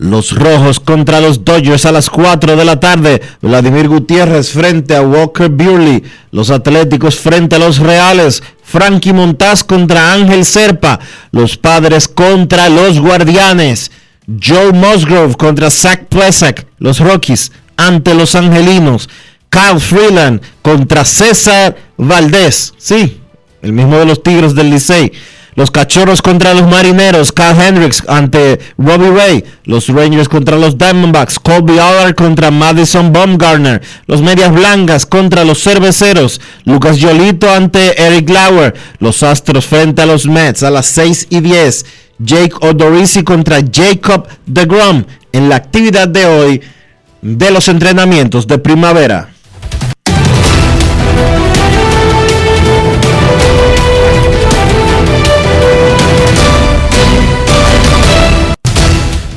Los Rojos contra los Dodgers a las 4 de la tarde. Vladimir Gutiérrez frente a Walker Buehler. Los Atléticos frente a los Reales. Frankie Montaz contra Ángel Serpa. Los Padres contra los Guardianes. Joe Musgrove contra Zach Plesak. Los Rockies ante los Angelinos. Kyle Freeland contra César Valdés. Sí, el mismo de los Tigres del Licey. Los Cachorros contra los Marineros. Kyle Hendricks ante Robbie Ray. Los Rangers contra los Diamondbacks. Colby Allard contra Madison Baumgartner. Los Medias Blancas contra los Cerveceros. Lucas Yolito ante Eric Lauer. Los Astros frente a los Mets a las 6 y 10. Jake Odorizzi contra Jacob DeGrom en la actividad de hoy de los entrenamientos de primavera.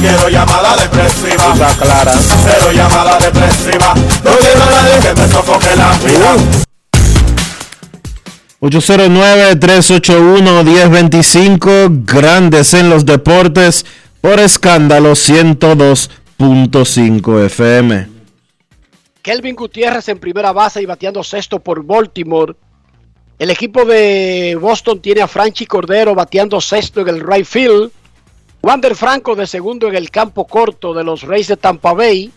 Quiero llamada depresiva. Está clara. Cero llamada depresiva. No quiero a nadie que me sofoque la vida. 809-381-1025, grandes en los deportes, por escándalo 102.5 FM. Kelvin Gutiérrez en primera base y bateando sexto por Baltimore. El equipo de Boston tiene a Franchi Cordero bateando sexto en el right field. Wander Franco de segundo en el campo corto de los Rays de Tampa Bay.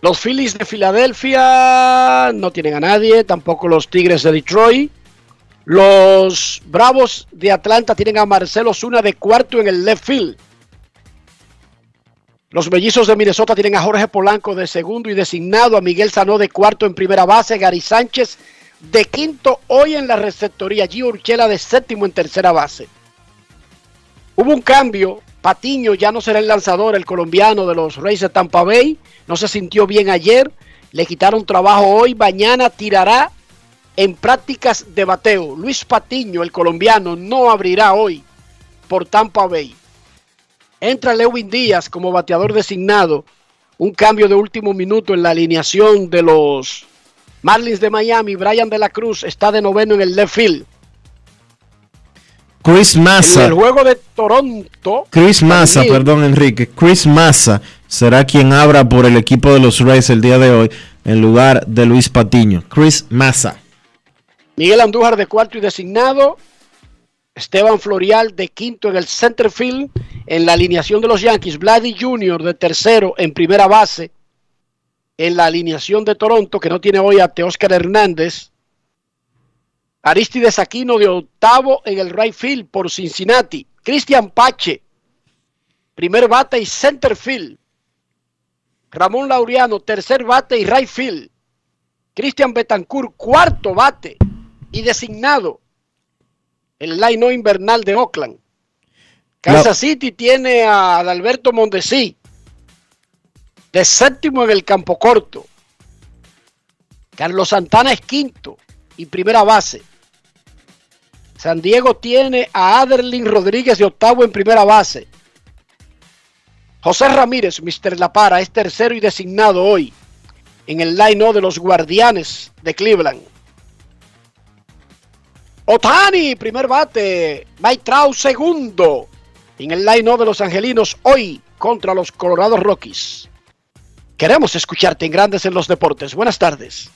Los Phillies de Filadelfia no tienen a nadie, tampoco los Tigres de Detroit. Los Bravos de Atlanta tienen a Marcelo Zuna de cuarto en el left field. Los Mellizos de Minnesota tienen a Jorge Polanco de segundo y designado a Miguel Sanó de cuarto en primera base, Gary Sánchez de quinto hoy en la receptoría, Gio Urchela de séptimo en tercera base. Hubo un cambio, Patiño ya no será el lanzador, el colombiano de los Rays de Tampa Bay, no se sintió bien ayer, le quitaron trabajo hoy, mañana tirará en prácticas de bateo. Luis Patiño, el colombiano, no abrirá hoy por Tampa Bay. Entra Lewin Díaz como bateador designado, un cambio de último minuto en la alineación de los Marlins de Miami, Brian de la Cruz está de noveno en el left field. Chris Massa. En el juego de Toronto. Chris Massa, también, perdón Enrique. Chris Massa será quien abra por el equipo de los Rays el día de hoy en lugar de Luis Patiño. Chris Massa. Miguel Andújar de cuarto y designado. Esteban Florial de quinto en el center field. En la alineación de los Yankees. Vladdy Jr. de tercero en primera base. En la alineación de Toronto, que no tiene hoy a Teóscar Hernández. Aristides Aquino de octavo en el right field por Cincinnati. Cristian Pache, primer bate y center field. Ramón Laureano, tercer bate y right field. Cristian Betancourt, cuarto bate y designado. El line invernal de Oakland. Kansas City tiene a Adalberto Mondesi, de séptimo en el campo corto. Carlos Santana es quinto y primera base. San Diego tiene a Aderlin Rodríguez de octavo en primera base. José Ramírez, Mr. La Para, es tercero y designado hoy en el line de los Guardianes de Cleveland. Otani, primer bate. Mike segundo. En el line de los Angelinos hoy contra los Colorado Rockies. Queremos escucharte en Grandes en los Deportes. Buenas tardes.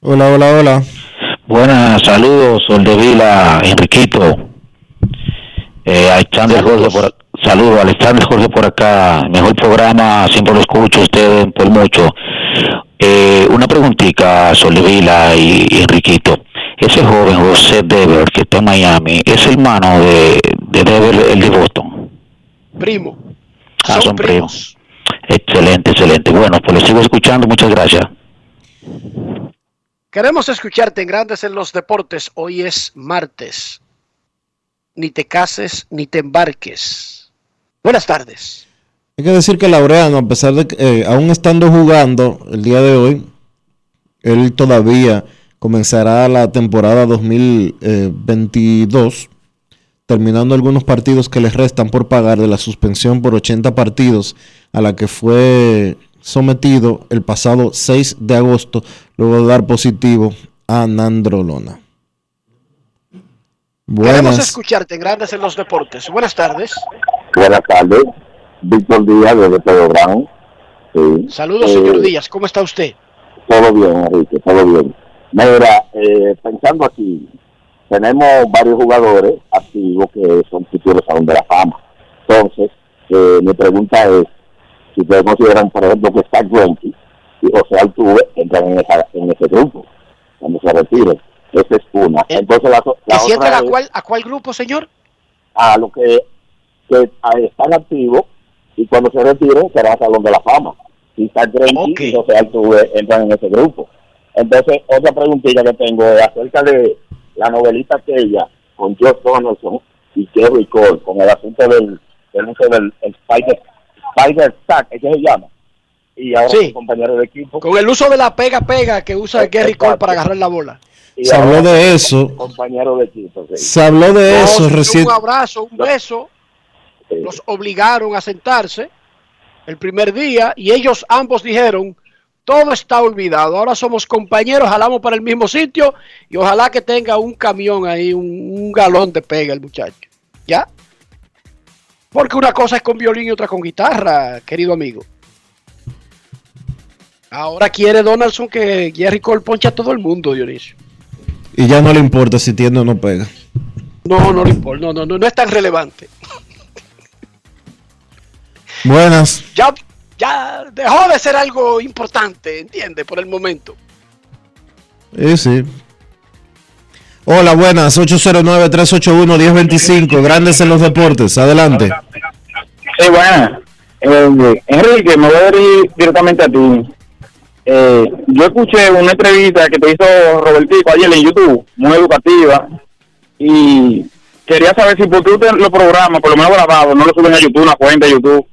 Hola, hola, hola. Buenas, saludos, Soldevila, Enriquito. Eh, Alexander Jorge por Saludos, Alexander Jorge por acá. Mejor programa, siempre lo escucho ustedes por mucho. Eh, una preguntita, Soldevila y, y Enriquito. Ese joven José Dever que está en Miami, ¿es hermano de, de Dever, el de Boston? Primo. Ah, son, primos. Excelente, excelente. Bueno, pues lo sigo escuchando. Muchas gracias. Queremos escucharte en Grandes en los Deportes. Hoy es martes. Ni te cases ni te embarques. Buenas tardes. Hay que decir que Laureano, a pesar de que, eh, aún estando jugando el día de hoy, él todavía comenzará la temporada 2022, terminando algunos partidos que les restan por pagar de la suspensión por 80 partidos a la que fue sometido el pasado 6 de agosto, luego de dar positivo a Nandrolona. Queremos Buenas. escucharte en Grandes en los Deportes. Buenas tardes. Buenas tardes, Víctor Díaz desde Pedro Brown. Sí. Saludos, Eh, señor Díaz. ¿Cómo está usted? Todo bien, Enrique, todo bien. Mira, eh, pensando aquí, tenemos varios jugadores activos que son futuros Salón de la Fama. Entonces, eh, mi pregunta es, si ustedes consideran, por ejemplo, que Star Greinke y José Altuve entran en, esa, en ese grupo, cuando se retiren. Esa es una. Entonces, la, ¿Que la si otra entran a cuál, a cuál grupo, señor? a los que, que están activos y cuando se retiren será Salón de la Fama. Si Star Greinke y José Altuve entran en ese grupo. Entonces, otra preguntilla que tengo es acerca de la novelita aquella con George Donaldson y Jerry Cole, con el asunto del, del uso del el Spider, Spider Sack, ¿es que se llama? Y ahora Sí. compañero de equipo. Con el uso de la pega-pega que usa Gary Cole para agarrar la bola. y Se habló de eso. Compañero de equipo, sí. Se habló de No, eso recién. Un abrazo, un beso. Los obligaron a sentarse el primer día y ellos ambos dijeron, todo está olvidado, ahora somos compañeros, jalamos para el mismo sitio y ojalá que tenga un camión ahí, un, un galón de pega el muchacho. ¿Ya? Porque una cosa es con violín y otra con guitarra, querido amigo. Ahora quiere Donaldson que Jerry Cole poncha a todo el mundo, Dionisio. Y ya no le importa si tiene o no pega. No, no le importa, no, no, no, no es tan relevante. Buenas. ya, ya dejó de ser algo importante, ¿entiende? Por el momento. Sí, sí. Hola, buenas. 809-381-1025. Grandes en los deportes. Adelante. Sí, bueno. Eh, Enrique, me voy a ir directamente a ti. Eh, yo escuché una entrevista que te hizo Robertico ayer en YouTube, muy educativa, y quería saber si por tú te lo programas, por lo menos grabado, no lo suben a YouTube, una cuenta de YouTube.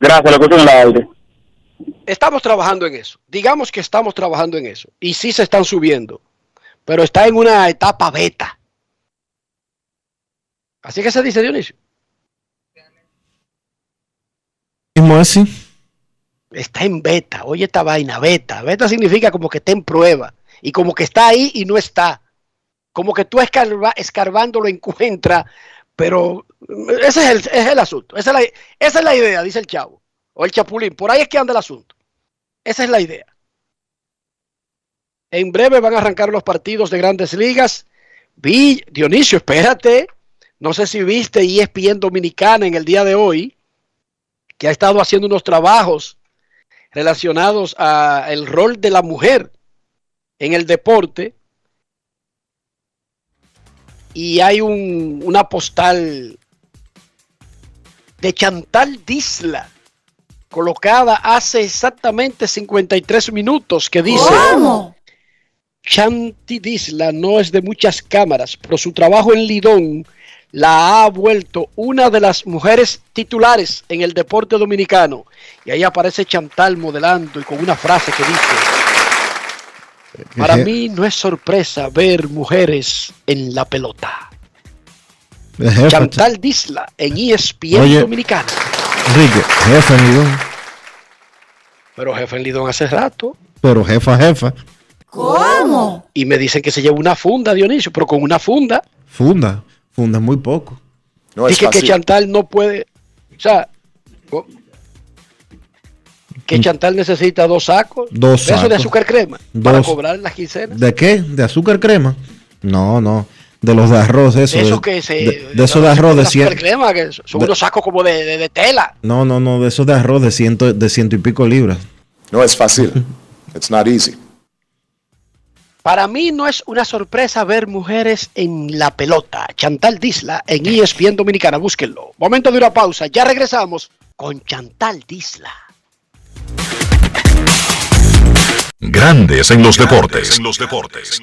Gracias, lo escucho en el aire. Estamos trabajando en eso. Digamos que estamos trabajando en eso. Y sí se están subiendo. Pero está en una etapa beta. Así que se dice, Dionisio. Mismo así. Está en beta. Oye esta vaina, beta. Beta significa como que está en prueba. Y como que está ahí y no está. Como que tú escarba- escarbando lo encuentras. Pero ese es el, es el asunto. Esa es, la, esa es la idea, dice el chavo. O el chapulín. Por ahí es que anda el asunto. Esa es la idea. En breve van a arrancar los partidos de grandes ligas. Dionisio, espérate. No sé si viste ESPN Dominicana en el día de hoy, que ha estado haciendo unos trabajos relacionados a el rol de la mujer en el deporte. Y hay un, una postal de Chantal Disla colocada hace exactamente 53 minutos que dice. Chanti Disla no es de muchas cámaras, pero su trabajo en Lidón la ha vuelto una de las mujeres titulares en el deporte dominicano. Y ahí aparece Chantal modelando y con una frase que dice, para mí no es sorpresa ver mujeres en la pelota. Chantal Disla en ESPN Oye. Dominicana. Enrique, jefa en Lidón. Pero jefe en Lidón hace rato. Pero jefa, jefa. ¿Cómo? Y me dicen que se lleva una funda, Dionisio, pero con una funda. Funda. Funda es muy poco. No Dice que Chantal no puede. O sea, que Chantal necesita dos sacos. Mm. Dos de eso de sacos. azúcar crema. Para cobrar las quincenas. ¿De qué? ¿De azúcar crema? No, no. De los de arroz, eso. De de, eso que se. de, de esos de arroz de azúcar 100. crema, que son de- unos sacos como de, de- de tela. No, no, no. De esos de arroz de ciento, de ciento y pico libras. No es fácil. It's not easy. Para mí no es una sorpresa ver mujeres en la pelota. Chantal Disla en ESPN Dominicana, búsquenlo. Momento de una pausa, ya regresamos con Chantal Disla. Grandes en los deportes. En los deportes.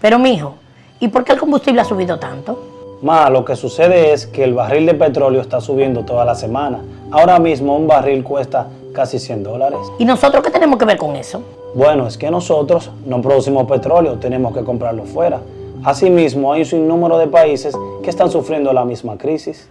Pero mijo, ¿y por qué el combustible ha subido tanto? Ma, lo que sucede es que el barril de petróleo está subiendo toda la semana. Ahora mismo un barril cuesta casi 100 dólares. ¿Y nosotros qué tenemos que ver con eso? Bueno, es que nosotros no producimos petróleo, tenemos que comprarlo fuera. Asimismo, hay un sinnúmero de países que están sufriendo la misma crisis.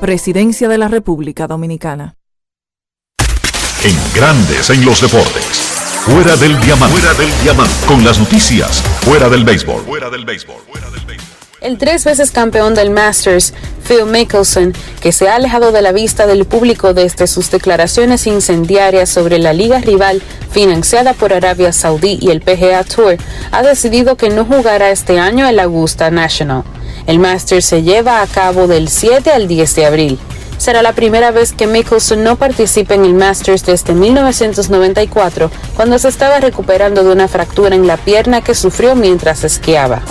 Presidencia de la República Dominicana. En Grandes en los deportes. Fuera del diamante. Fuera del diamante. Con las noticias. Fuera del béisbol. Fuera del béisbol. El tres veces campeón del Masters, Phil Mickelson, que se ha alejado de la vista del público desde sus declaraciones incendiarias sobre la liga rival financiada por Arabia Saudí y el PGA Tour, ha decidido que no jugará este año el Augusta National. El Masters se lleva a cabo del 7 al 10 de abril. Será la primera vez que Mickelson no participe en el Masters desde 1994, cuando se estaba recuperando de una fractura en la pierna que sufrió mientras esquiaba.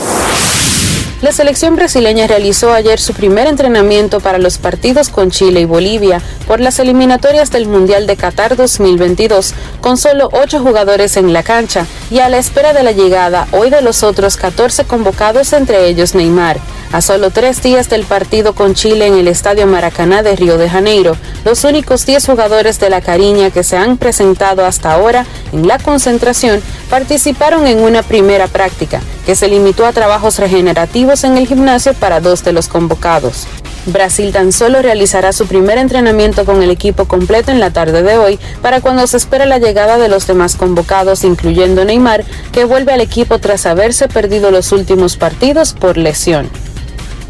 La selección brasileña realizó ayer su primer entrenamiento para los partidos con Chile y Bolivia por las eliminatorias del Mundial de Qatar 2022, con solo ocho jugadores en la cancha y a la espera de la llegada hoy de los otros 14 convocados, entre ellos Neymar. A solo tres días del partido con Chile en el Estadio Maracaná de Río de Janeiro, los únicos 10 jugadores de la Cariña que se han presentado hasta ahora en la concentración participaron en una primera práctica, que se limitó a trabajos regenerativos en el gimnasio para dos de los convocados. Brasil tan solo realizará su primer entrenamiento con el equipo completo en la tarde de hoy, para cuando se espera la llegada de los demás convocados, incluyendo Neymar, que vuelve al equipo tras haberse perdido los últimos partidos por lesión.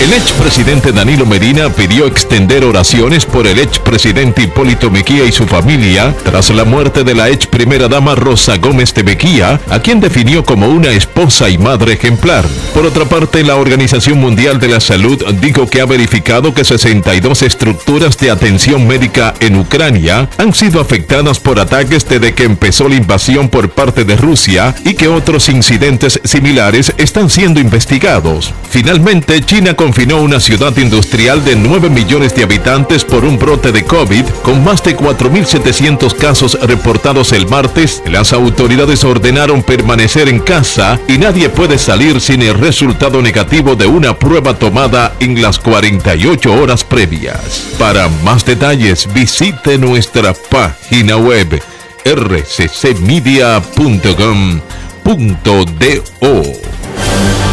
El expresidente Danilo Medina pidió extender oraciones por el expresidente Hipólito Mejía y su familia tras la muerte de la ex primera dama Rosa Gómez de Mejía, a quien definió como una esposa y madre ejemplar. Por otra parte, la Organización Mundial de la Salud dijo que ha verificado que 62 estructuras de atención médica en Ucrania han sido afectadas por ataques desde que empezó la invasión por parte de Rusia y que otros incidentes similares están siendo investigados. Finalmente, China confinó una ciudad industrial de 9 millones de habitantes por un brote de COVID, con más de 4.700 casos reportados el martes. Las autoridades ordenaron permanecer en casa y nadie puede salir sin el resultado negativo de una prueba tomada en las 48 horas previas. Para más detalles, visite nuestra página web rccmedia.com.do.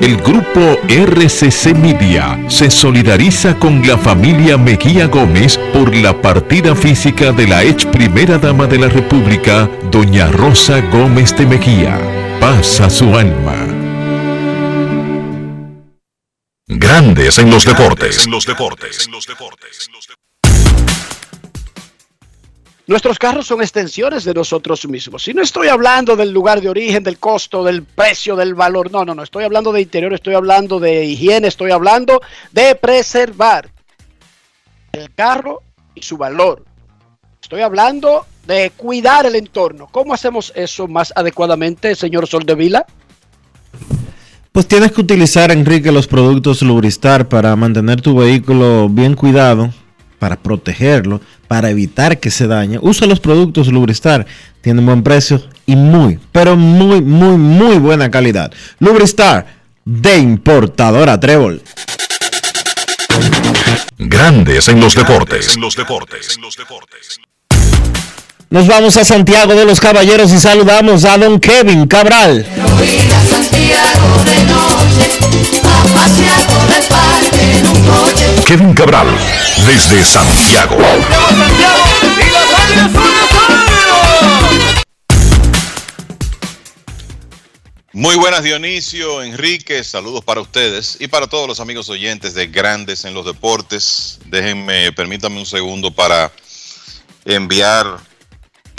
El grupo RCC Media se solidariza con la familia Mejía Gómez por la partida física de la ex primera dama de la República, doña Rosa Gómez de Mejía. Paz a su alma. Grandes en los deportes. Nuestros carros son extensiones de nosotros mismos. Y no estoy hablando del lugar de origen, del costo, del precio, del valor. No, no, no. Estoy hablando de interior, estoy hablando de higiene, estoy hablando de preservar el carro y su valor. Estoy hablando de cuidar el entorno. ¿Cómo hacemos eso más adecuadamente, señor Soldevila? Pues tienes que utilizar, Enrique, los productos Lubristar para mantener tu vehículo bien cuidado, para protegerlo, para evitar que se dañe. Usa los productos Lubristar, tienen buen precio y muy, pero muy, muy, muy buena calidad. Lubristar de importadora Trébol. Grandes en los deportes. Nos vamos a Santiago de los Caballeros y saludamos a don Kevin Cabral. Kevin Cabral, desde Santiago. Muy buenas Dionisio, Enrique, saludos para ustedes y para todos los amigos oyentes de Grandes en los Deportes. Déjenme, permítanme un segundo para enviar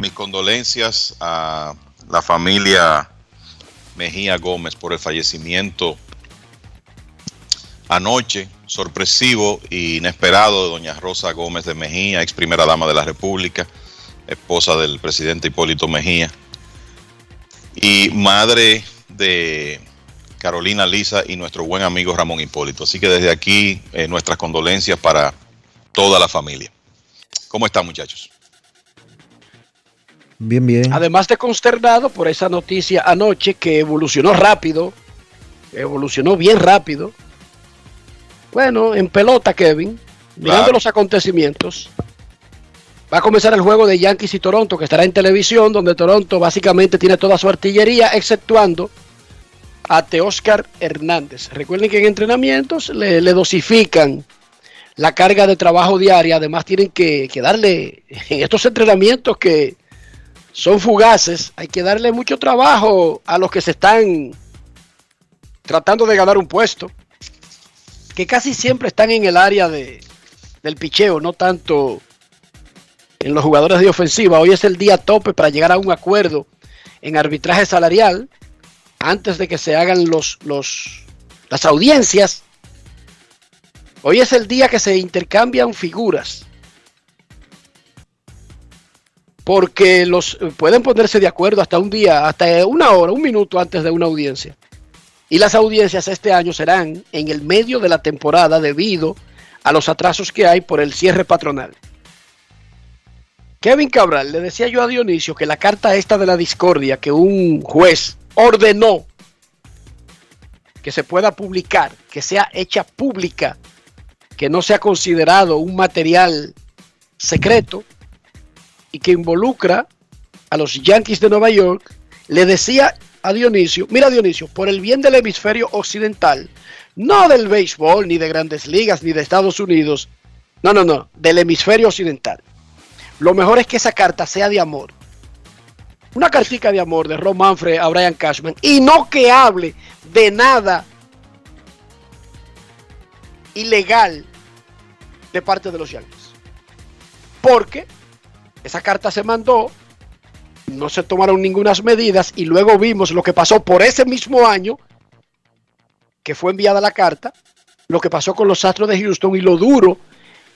mis condolencias a la familia Mejía Gómez por el fallecimiento anoche, sorpresivo e inesperado de doña Rosa Gómez de Mejía, ex primera dama de la República, esposa del presidente Hipólito Mejía y madre de Carolina Lisa y nuestro buen amigo Ramón Hipólito. Así que desde aquí eh, nuestras condolencias para toda la familia. ¿Cómo están muchachos? Bien, bien. Además de consternado por esa noticia anoche que evolucionó rápido, evolucionó bien rápido. Bueno, en pelota, Kevin, mirando Claro. los acontecimientos. Va a comenzar el juego de Yankees y Toronto, que estará en televisión, donde Toronto básicamente tiene toda su artillería, exceptuando a Teóscar Hernández. Recuerden que en entrenamientos le, le dosifican la carga de trabajo diaria. Además, tienen que, que, darle en estos entrenamientos que son fugaces, hay que darle mucho trabajo a los que se están tratando de ganar un puesto, que casi siempre están en el área de, del picheo, no tanto en los jugadores de ofensiva. Hoy es el día tope para llegar a un acuerdo en arbitraje salarial antes de que se hagan los, los, las audiencias. Hoy es el día que se intercambian figuras. Porque los pueden ponerse de acuerdo hasta un día, hasta una hora, un minuto antes de una audiencia. Y las audiencias este año serán en el medio de la temporada debido a los atrasos que hay por el cierre patronal. Kevin Cabral, le decía yo a Dionisio que la carta esta de la discordia que un juez ordenó que se pueda publicar, que sea hecha pública, que no sea considerado un material secreto y que involucra a los Yankees de Nueva York, le decía a Dionisio, mira Dionisio, por el bien del hemisferio occidental, no del béisbol, ni de grandes ligas, ni de Estados Unidos, no, no, no, del hemisferio occidental. Lo mejor es que esa carta sea de amor. Una cartica de amor de Ron Manfred a Brian Cashman y no que hable de nada ilegal de parte de los Yankees. Porque esa carta se mandó, no se tomaron ninguna medidas y luego vimos lo que pasó por ese mismo año que fue enviada la carta, lo que pasó con los Astros de Houston y lo duro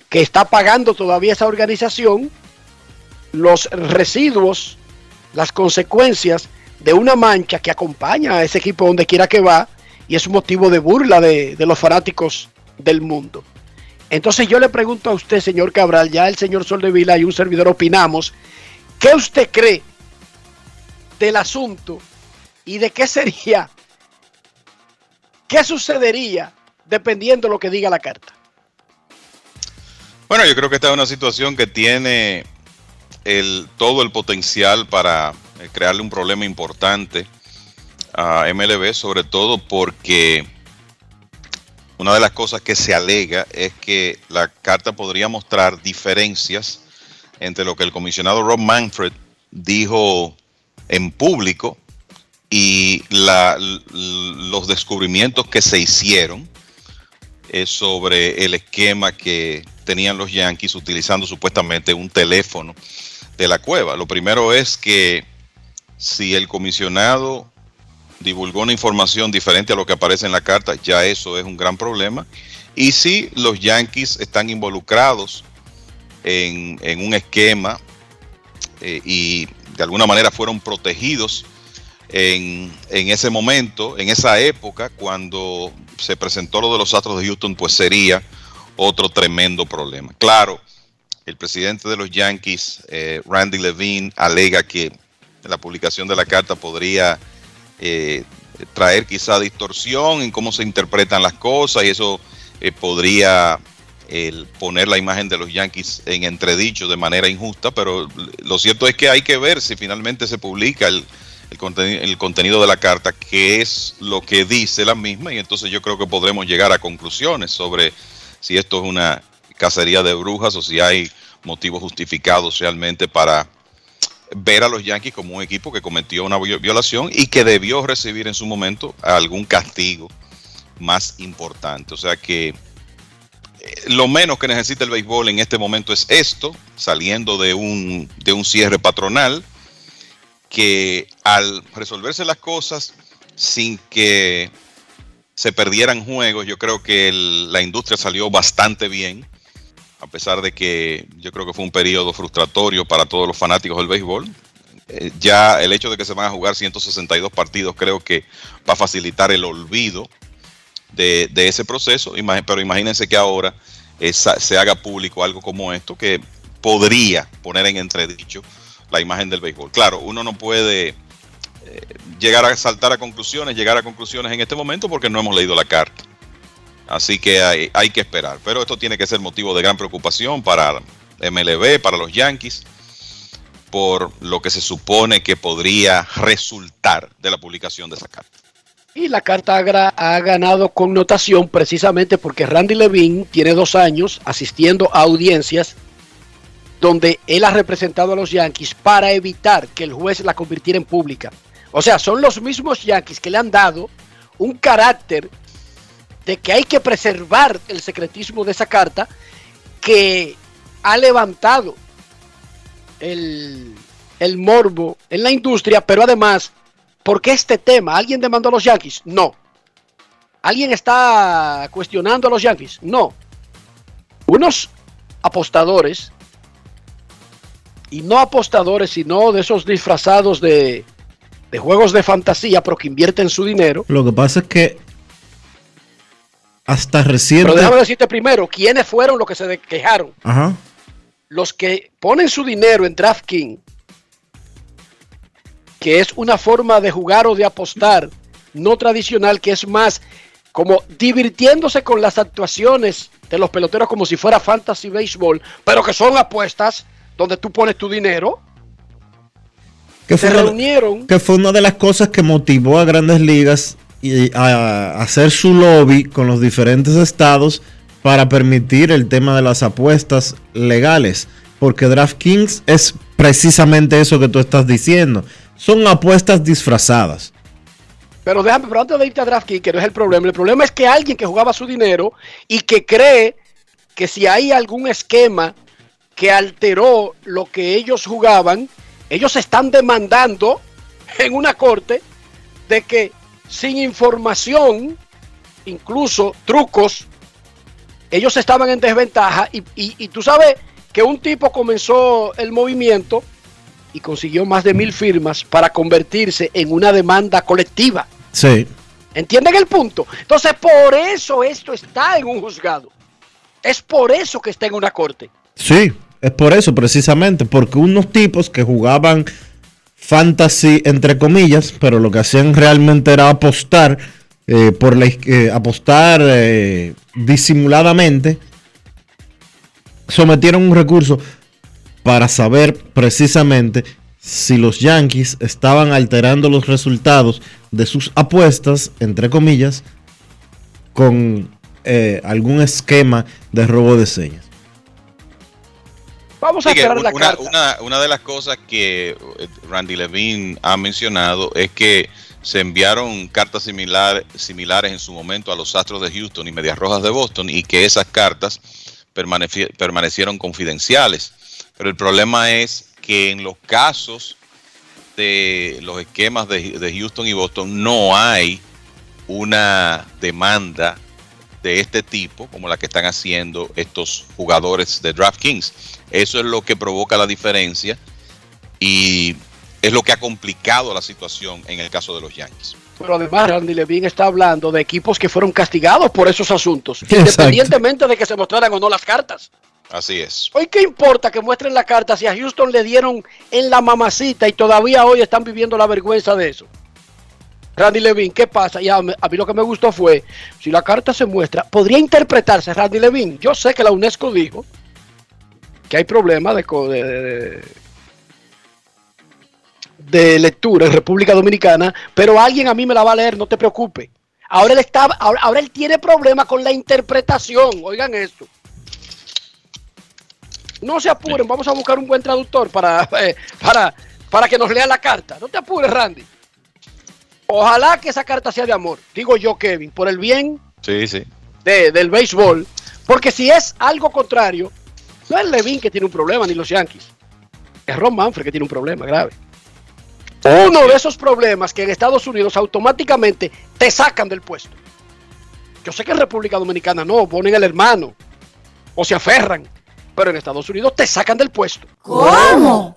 que está pagando todavía esa organización, los residuos, las consecuencias de una mancha que acompaña a ese equipo donde quiera que va y es un motivo de burla de, de los fanáticos del mundo. Entonces yo le pregunto a usted, señor Cabral, ya el señor Soldevila y un servidor opinamos, ¿qué usted cree del asunto y de qué sería, qué sucedería dependiendo de lo que diga la carta? Bueno, yo creo que esta es una situación que tiene el, todo el potencial para eh, crearle un problema importante a MLB, sobre todo porque una de las cosas que se alega es que la carta podría mostrar diferencias entre lo que el comisionado Rob Manfred dijo en público y los descubrimientos que se hicieron eh, sobre el esquema que tenían los Yankees utilizando supuestamente un teléfono de la cueva. Lo primero es que si el comisionado divulgó una información diferente a lo que aparece en la carta, ya eso es un gran problema. Y si los Yankees están involucrados en, en un esquema eh, y de alguna manera fueron protegidos en, en, ese momento, en esa época, cuando se presentó lo de los Astros de Houston, pues sería otro tremendo problema. Claro, el presidente de los Yankees, eh, Randy Levine, alega que la publicación de la carta podría eh, traer quizá distorsión en cómo se interpretan las cosas y eso eh, podría el poner la imagen de los Yankees en entredicho de manera injusta, pero lo cierto es que hay que ver si finalmente se publica el, el, el, contenido de la carta, qué es lo que dice la misma, y entonces yo creo que podremos llegar a conclusiones sobre si esto es una cacería de brujas o si hay motivos justificados realmente para ver a los Yankees como un equipo que cometió una violación y que debió recibir en su momento algún castigo más importante. O sea que lo menos que necesita el béisbol en este momento es esto, saliendo de un, de un cierre patronal, que al resolverse las cosas sin que se perdieran juegos, yo creo que la industria salió bastante bien a pesar de que yo creo que fue un periodo frustratorio para todos los fanáticos del béisbol. Eh, ya el hecho de que se van a jugar 162 partidos creo que va a facilitar el olvido de, ese proceso, pero imagínense que ahora eh, se haga público algo como esto que podría poner en entredicho la imagen del béisbol. Claro, uno no puede eh, llegar a saltar a conclusiones, llegar a conclusiones en este momento porque no hemos leído la carta. Así que hay, hay, que esperar. Pero esto tiene que ser motivo de gran preocupación para MLB, para los Yankees, por lo que se supone que podría resultar de la publicación de esa carta. Y la carta ha, ganado connotación precisamente porque Randy Levine tiene dos años asistiendo a audiencias donde él ha representado a los Yankees para evitar que el juez la convirtiera en pública. O sea, son los mismos Yankees que le han dado un carácter de que hay que preservar el secretismo de esa carta que ha levantado el, el morbo en la industria, pero además, ¿por qué este tema? ¿Alguien demandó a los Yankees? No. ¿Alguien está cuestionando a los Yankees? No. Unos apostadores, y no apostadores, sino de esos disfrazados de, de juegos de fantasía, pero que invierten su dinero. Lo que pasa es que hasta reciente. Pero déjame decirte primero, ¿quiénes fueron los que se quejaron? Ajá. Los que ponen su dinero en DraftKings, que es una forma de jugar o de apostar no tradicional, que es más como divirtiéndose con las actuaciones de los peloteros como si fuera fantasy baseball, pero que son apuestas donde tú pones tu dinero. Que fue, reunieron. que fue una de las cosas que motivó a grandes ligas a hacer su lobby con los diferentes estados para permitir el tema de las apuestas legales. Porque DraftKings es precisamente eso que tú estás diciendo. Son apuestas disfrazadas. Pero déjame, pero antes de irte a DraftKings, que no es el problema. El problema es que alguien que jugaba su dinero y que cree que si hay algún esquema que alteró lo que ellos jugaban, ellos están demandando en una corte de que sin información, incluso trucos, ellos estaban en desventaja y, y, tú sabes que un tipo comenzó el movimiento y consiguió más de mil firmas para convertirse en una demanda colectiva. Sí. ¿Entienden el punto? Entonces, por eso esto está en un juzgado. Es por eso que está en una corte. Sí, es por eso precisamente, porque unos tipos que jugaban fantasy entre comillas, pero lo que hacían realmente era apostar eh, por la, eh, apostar eh, disimuladamente. Sometieron un recurso para saber precisamente si los Yankees estaban alterando los resultados de sus apuestas, entre comillas, con algún esquema de robo de señas. Vamos a esperar la una, una, una, de las cosas que eh, Randy Levine ha mencionado es que se enviaron cartas similar, similares en su momento a los Astros de Houston y Medias Rojas de Boston y que esas cartas permanecieron confidenciales. Pero el problema es que en los casos de los esquemas de, de Houston y Boston no hay una demanda de este tipo, como la que están haciendo estos jugadores de DraftKings. Eso es lo que provoca la diferencia y es lo que ha complicado la situación en el caso de los Yankees. Pero además, Randy Levine está hablando de equipos que fueron castigados por esos asuntos, independientemente de que se mostraran o no las cartas. Así es. Hoy, ¿qué importa que muestren la carta si a Houston le dieron en la mamacita y todavía hoy están viviendo la vergüenza de eso? Randy Levine, ¿qué pasa? Y a, mí lo que me gustó fue, si la carta se muestra, podría interpretarse Randy Levine. Yo sé que la UNESCO dijo que hay problemas de, de, lectura en República Dominicana, pero alguien a mí me la va a leer, no te preocupes. Ahora él, está, ahora, él tiene problemas con la interpretación, oigan esto. No se apuren, vamos a buscar un buen traductor para, eh, para, para que nos lea la carta. No te apures, Randy. Ojalá que esa carta sea de amor, digo yo, Kevin, por el bien sí, sí. De, del béisbol. Porque si es algo contrario, no es Levin que tiene un problema, ni los Yankees. Es Ron Manfred que tiene un problema grave. Uno de esos problemas que en Estados Unidos automáticamente te sacan del puesto. Yo sé que en República Dominicana no, ponen el hermano o se aferran, pero en Estados Unidos te sacan del puesto. ¿Cómo?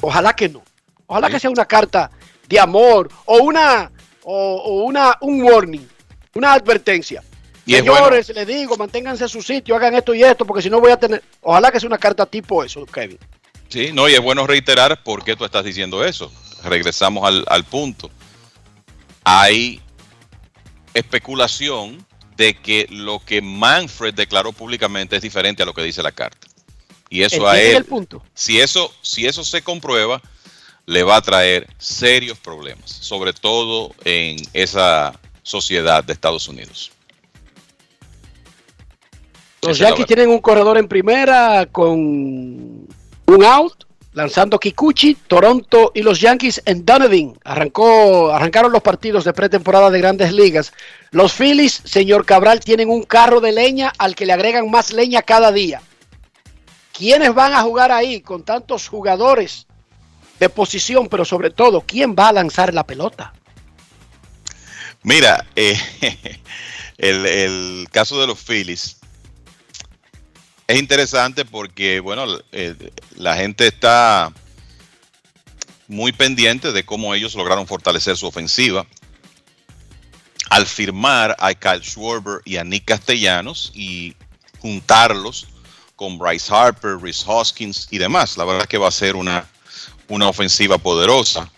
Ojalá que no. Ojalá que sea una carta de amor o una o, una un warning, una advertencia. Señores, les digo, manténganse en su sitio, hagan esto y esto, porque si no voy a tener. Ojalá que sea una carta tipo eso, Kevin. Sí, no, y es bueno reiterar por qué tú estás diciendo eso. Regresamos al, al punto. Hay especulación de que lo que Manfred declaró públicamente es diferente a lo que dice la carta. Y eso a él. El punto? Si eso, si eso se comprueba, le va a traer serios problemas, sobre todo en esa sociedad de Estados Unidos. Los Yankees tienen un corredor en primera con un out, lanzando Kikuchi, Toronto y los Yankees en Dunedin. Arrancó, arrancaron los partidos de pretemporada de grandes ligas. Los Phillies, señor Cabral, tienen un carro de leña al que le agregan más leña cada día. ¿Quiénes van a jugar ahí con tantos jugadores de posición, pero sobre todo, quién va a lanzar la pelota? Mira, eh, el, caso de los Phillies es interesante porque, bueno, eh, la gente está muy pendiente de cómo ellos lograron fortalecer su ofensiva al firmar a Kyle Schwarber y a Nick Castellanos y juntarlos con Bryce Harper, Rhys Hoskins y demás. La verdad es que va a ser una, una ofensiva poderosa,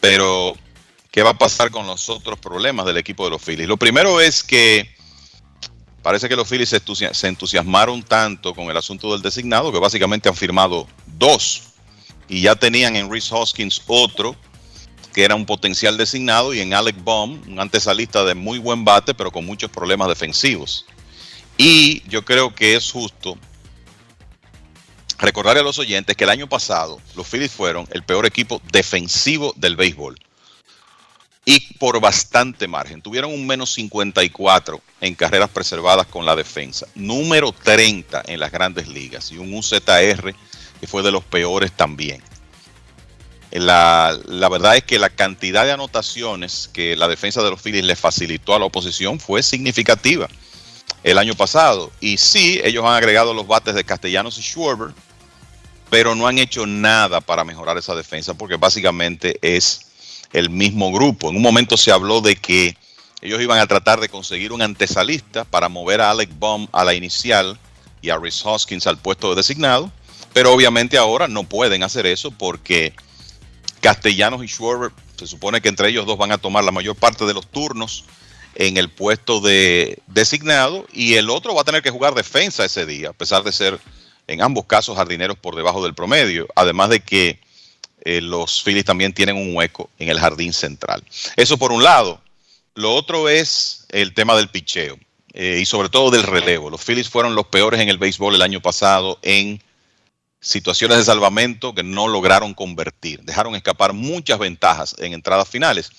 pero ¿qué va a pasar con los otros problemas del equipo de los Phillies? Lo primero es que parece que los Phillies se entusiasmaron tanto con el asunto del designado que básicamente han firmado dos y ya tenían en Rhys Hoskins otro que era un potencial designado y en Alec Baum, un antesalista de muy buen bate pero con muchos problemas defensivos. Y yo creo que es justo recordarle a los oyentes que el año pasado los Phillies fueron el peor equipo defensivo del béisbol y por bastante margen. Tuvieron un menos 54 en carreras preservadas con la defensa, número 30 en las grandes ligas y un UZR que fue de los peores también. La, verdad es que la cantidad de anotaciones que la defensa de los Phillies le facilitó a la oposición fue significativa el año pasado. Y sí, ellos han agregado los bates de Castellanos y Schwarber, pero no han hecho nada para mejorar esa defensa porque básicamente es el mismo grupo. En un momento se habló de que ellos iban a tratar de conseguir un antesalista para mover a Alec Baum a la inicial y a Rhys Hoskins al puesto de designado, pero obviamente ahora no pueden hacer eso porque Castellanos y Schwarber se supone que entre ellos dos van a tomar la mayor parte de los turnos en el puesto de designado y el otro va a tener que jugar defensa ese día, a pesar de ser en ambos casos jardineros por debajo del promedio, además de que eh, los Phillies también tienen un hueco en el jardín central. Eso por un lado. Lo otro es el tema del picheo eh, y sobre todo del relevo. Los Phillies fueron los peores en el béisbol el año pasado en situaciones de salvamento que no lograron convertir. Dejaron escapar muchas ventajas en entradas finales.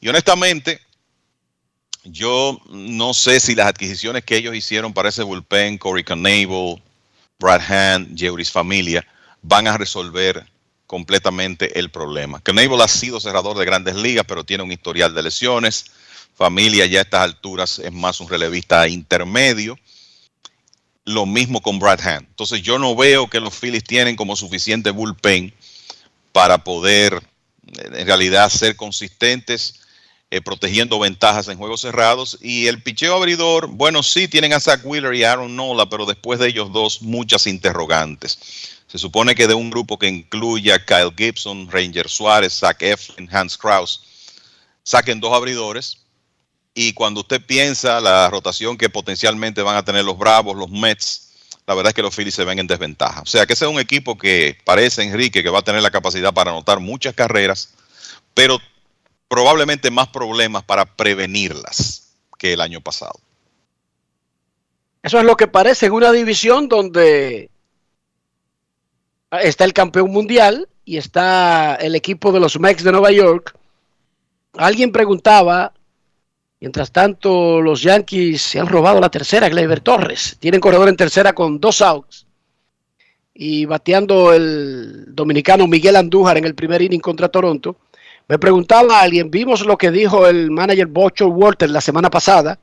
Y honestamente, yo no sé si las adquisiciones que ellos hicieron para ese bullpen, Corey Knable, Brad Hand, Jeuris Familia, van a resolver completamente el problema. Knable ha sido cerrador de grandes ligas, pero tiene un historial de lesiones. Familia ya a estas alturas es más un relevista intermedio. Lo mismo con Brad Hand. Entonces yo no veo que los Phillies tienen como suficiente bullpen para poder en realidad ser consistentes eh, protegiendo ventajas en juegos cerrados. Y el picheo abridor, bueno, sí tienen a Zach Wheeler y Aaron Nola, pero después de ellos dos muchas interrogantes. Se supone que de un grupo que incluya Kyle Gibson, Ranger Suárez, Zach Eflin, Hans Kraus, saquen dos abridores. Y cuando usted piensa la rotación que potencialmente van a tener los Bravos, los Mets, la verdad es que los Phillies se ven en desventaja. O sea que ese es un equipo que parece, Enrique, que va a tener la capacidad para anotar muchas carreras, pero probablemente más problemas para prevenirlas que el año pasado. Eso es lo que parece en una división donde está el campeón mundial y está el equipo de los Mets de Nueva York. Alguien preguntaba, mientras tanto los Yankees se han robado la tercera, Gleyber Torres. Tienen corredor en tercera con dos outs. Y bateando el dominicano Miguel Andújar en el primer inning contra Toronto. Me preguntaba alguien, vimos lo que dijo el manager Bocho Walter la semana pasada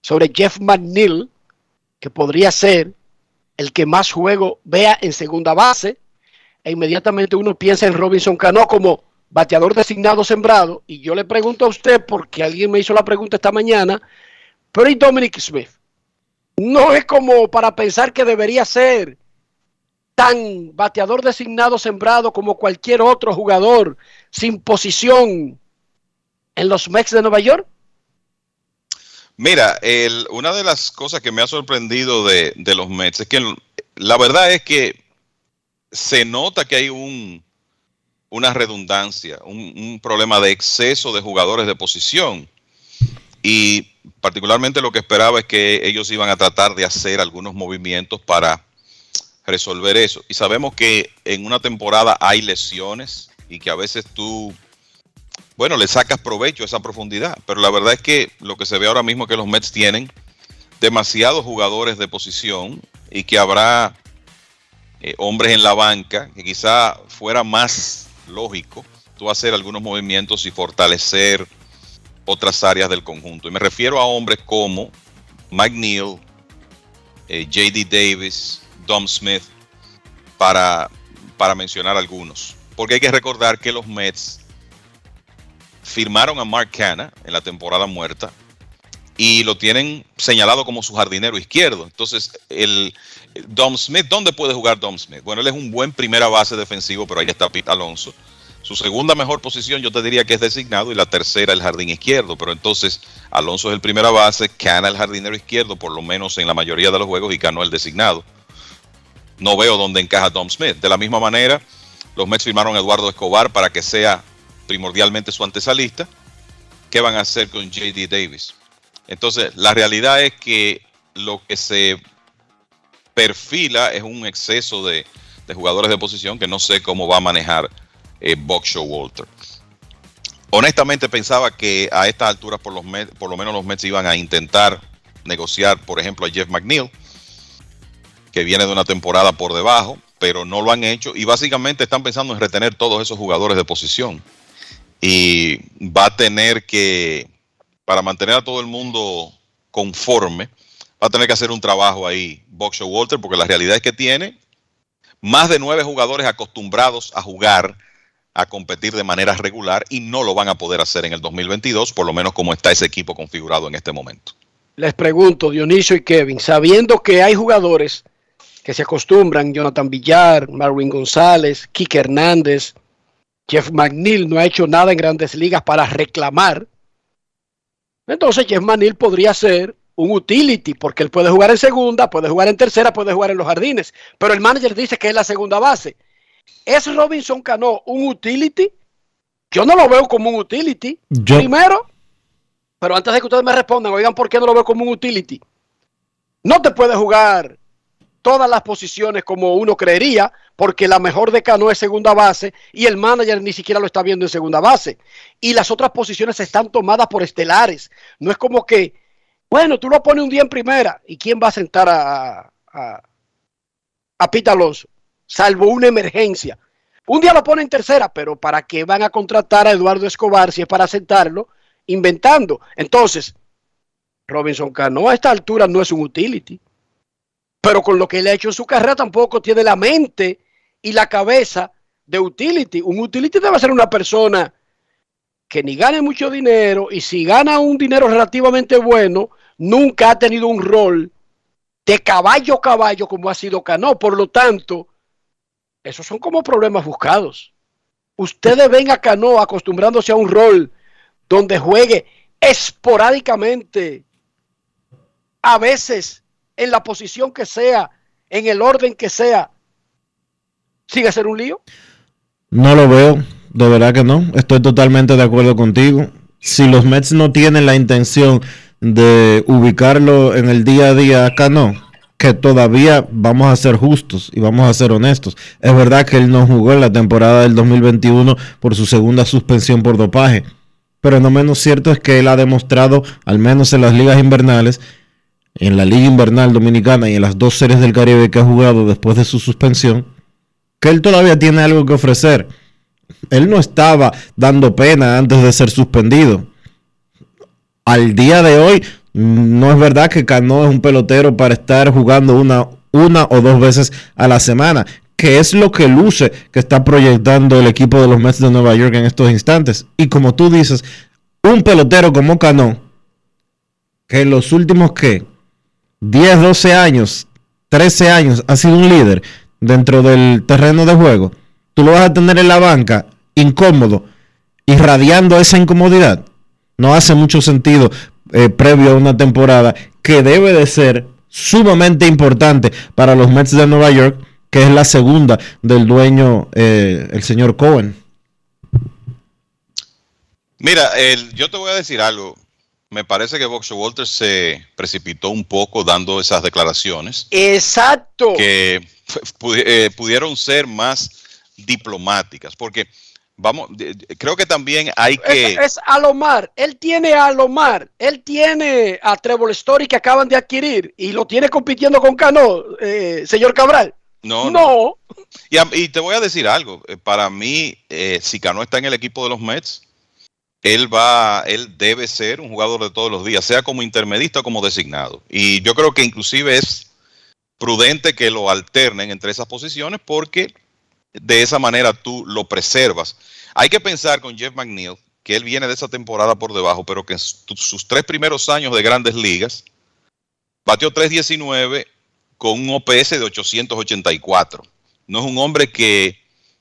sobre Jeff McNeil, que podría ser el que más juego vea en segunda base, e inmediatamente uno piensa en Robinson Cano como bateador designado sembrado, y yo le pregunto a usted, porque alguien me hizo la pregunta esta mañana, pero ¿y Dominic Smith? No es como para pensar que debería ser tan bateador designado sembrado como cualquier otro jugador sin posición en los Mets de Nueva York. Mira, el, una de las cosas que me ha sorprendido de, de, los Mets es que la verdad es que se nota que hay un, una redundancia, un, problema de exceso de jugadores de posición. Y particularmente lo que esperaba es que ellos iban a tratar de hacer algunos movimientos para resolver eso. Y sabemos que en una temporada hay lesiones y que a veces tú, bueno, le sacas provecho a esa profundidad. Pero la verdad es que lo que se ve ahora mismo es que los Mets tienen demasiados jugadores de posición y que habrá eh, hombres en la banca que quizá fuera más lógico tú hacer algunos movimientos y fortalecer otras áreas del conjunto. Y me refiero a hombres como Mike Neal, eh, JD Davis, Dom Smith, para, para mencionar algunos. Porque hay que recordar que los Mets firmaron a Mark Canna en la temporada muerta y lo tienen señalado como su jardinero izquierdo. Entonces, el, Dom Smith, ¿dónde puede jugar Dom Smith? Bueno, él es un buen primera base defensivo, pero ahí está Pete Alonso. Su segunda mejor posición yo te diría que es designado y la tercera el jardín izquierdo, pero entonces Alonso es el primera base, Cana el jardinero izquierdo, por lo menos en la mayoría de los juegos, y Cano el designado. No veo dónde encaja Dom Smith. De la misma manera, los Mets firmaron a Eduardo Escobar para que sea primordialmente su antesalista. ¿Qué van a hacer con JD Davis? Entonces, la realidad es que lo que se perfila es un exceso de, jugadores de posición que no sé cómo va a manejar eh, Show Walter. Honestamente pensaba que a estas alturas por, por lo menos los Mets iban a intentar negociar, por ejemplo, a Jeff McNeil, que viene de una temporada por debajo, pero no lo han hecho y básicamente están pensando en retener todos esos jugadores de posición. Y va a tener que, para mantener a todo el mundo conforme, va a tener que hacer un trabajo ahí, Show Walter, porque la realidad es que tiene más de nueve jugadores acostumbrados a jugar a competir de manera regular y no lo van a poder hacer en el 2022, por lo menos como está ese equipo configurado en este momento. Les pregunto, Dionisio y Kevin, sabiendo que hay jugadores que se acostumbran, Jonathan Villar, Marvin González, Kike Hernández, Jeff McNeil no ha hecho nada en grandes ligas para reclamar. Entonces Jeff McNeil podría ser un utility, porque él puede jugar en segunda, puede jugar en tercera, puede jugar en los jardines, pero el manager dice que es la segunda base. ¿Es Robinson Cano un utility? Yo no lo veo como un utility. Primero, pero antes de que ustedes me respondan, oigan, ¿por qué no lo veo como un utility? No te puede jugar todas las posiciones como uno creería, porque la mejor de Cano es segunda base y el manager ni siquiera lo está viendo en segunda base. Y las otras posiciones están tomadas por estelares. No es como que, bueno, tú lo pones un día en primera y ¿quién va a sentar a, a, Pita Alonso? salvo una emergencia. Un día lo pone en tercera, pero ¿para qué van a contratar a Eduardo Escobar si es para sentarlo inventando? Entonces, Robinson Cano a esta altura no es un utility, pero con lo que él ha hecho en su carrera tampoco tiene la mente y la cabeza de utility. Un utility debe ser una persona que ni gane mucho dinero y si gana un dinero relativamente bueno, nunca ha tenido un rol de caballo caballo como ha sido Cano. Por lo tanto, esos son como problemas buscados. Ustedes ven a Cano acostumbrándose a un rol donde juegue esporádicamente, a veces en la posición que sea, en el orden que sea, ¿sigue ser un lío? No lo veo, de verdad que no. Estoy totalmente de acuerdo contigo. Si los Mets no tienen la intención de ubicarlo en el día a día, acá no que todavía vamos a ser justos y vamos a ser honestos. Es verdad que él no jugó en la temporada del 2021 por su segunda suspensión por dopaje, pero no menos cierto es que él ha demostrado, al menos en las ligas invernales, en la Liga Invernal Dominicana y en las dos series del Caribe que ha jugado después de su suspensión, que él todavía tiene algo que ofrecer. Él no estaba dando pena antes de ser suspendido. Al día de hoy no es verdad que Cano es un pelotero para estar jugando una, una o dos veces a la semana, que es lo que luce que está proyectando el equipo de los Mets de Nueva York en estos instantes. Y como tú dices, un pelotero como Cano, que en los últimos que 10, 12 años, 13 años ha sido un líder dentro del terreno de juego, tú lo vas a tener en la banca incómodo, irradiando esa incomodidad. No hace mucho sentido eh, previo a una temporada que debe de ser sumamente importante para los Mets de Nueva York, que es la segunda del dueño, eh, el señor Cohen. Mira, yo te voy a decir algo. Me parece que Boxer Walter se precipitó un poco dando esas declaraciones. Exacto. Que eh, pudieron ser más diplomáticas, porque vamos, creo que también hay que... Es, es, Alomar, él tiene a Alomar, él tiene a Trevor Story que acaban de adquirir y lo tiene compitiendo con Cano, eh, señor Cabral. No, no. Y, y, te voy a decir algo, eh, para mí, eh, si Cano está en el equipo de los Mets, él va, él debe ser un jugador de todos los días, sea como intermedista o como designado. Y yo creo que inclusive es prudente que lo alternen entre esas posiciones porque de esa manera tú lo preservas. Hay que pensar con Jeff McNeil que él viene de esa temporada por debajo, pero que en sus tres primeros años de grandes ligas batió 3.19 con un OPS de 884. No es un hombre que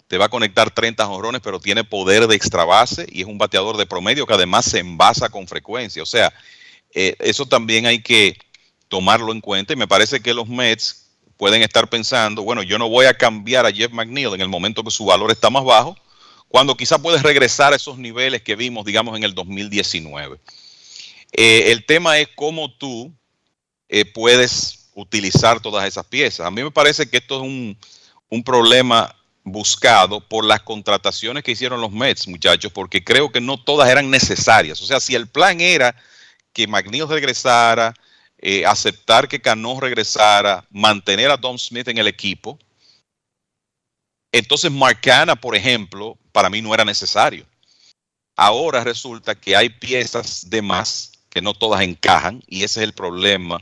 te va a conectar 30 jonrones, pero tiene poder de extra base y es un bateador de promedio que además se envasa con frecuencia. O sea, eh, eso también hay que tomarlo en cuenta y me parece que los Mets pueden estar pensando, bueno, yo no voy a cambiar a Jeff McNeil en el momento que su valor está más bajo, cuando quizá puedes regresar a esos niveles que vimos, digamos, en el 2019. Eh, el tema es cómo tú eh, puedes utilizar todas esas piezas. A mí me parece que esto es un, un problema buscado por las contrataciones que hicieron los Mets, muchachos, porque creo que no todas eran necesarias. O sea, si el plan era que McNeil regresara, eh, aceptar que Cano regresara, mantener a Don Smith en el equipo. Entonces, Marcana, por ejemplo, para mí no era necesario. Ahora resulta que hay piezas de más que no todas encajan y ese es el problema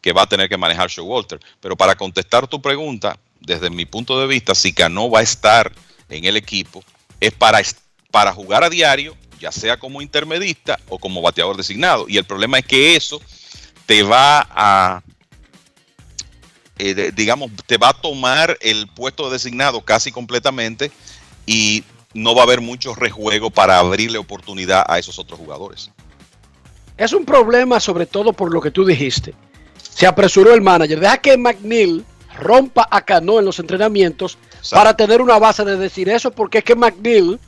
que va a tener que manejar Walter. Pero para contestar tu pregunta, desde mi punto de vista, si Cano va a estar en el equipo, es para, para jugar a diario, ya sea como intermedista o como bateador designado. Y el problema es que eso te va a, eh, digamos, te va a tomar el puesto designado casi completamente y no va a haber mucho rejuego para abrirle oportunidad a esos otros jugadores. Es un problema sobre todo por lo que tú dijiste. Se apresuró el manager. Deja que McNeil rompa a Cano en los entrenamientos para tener una base de decir eso, porque es que McNeil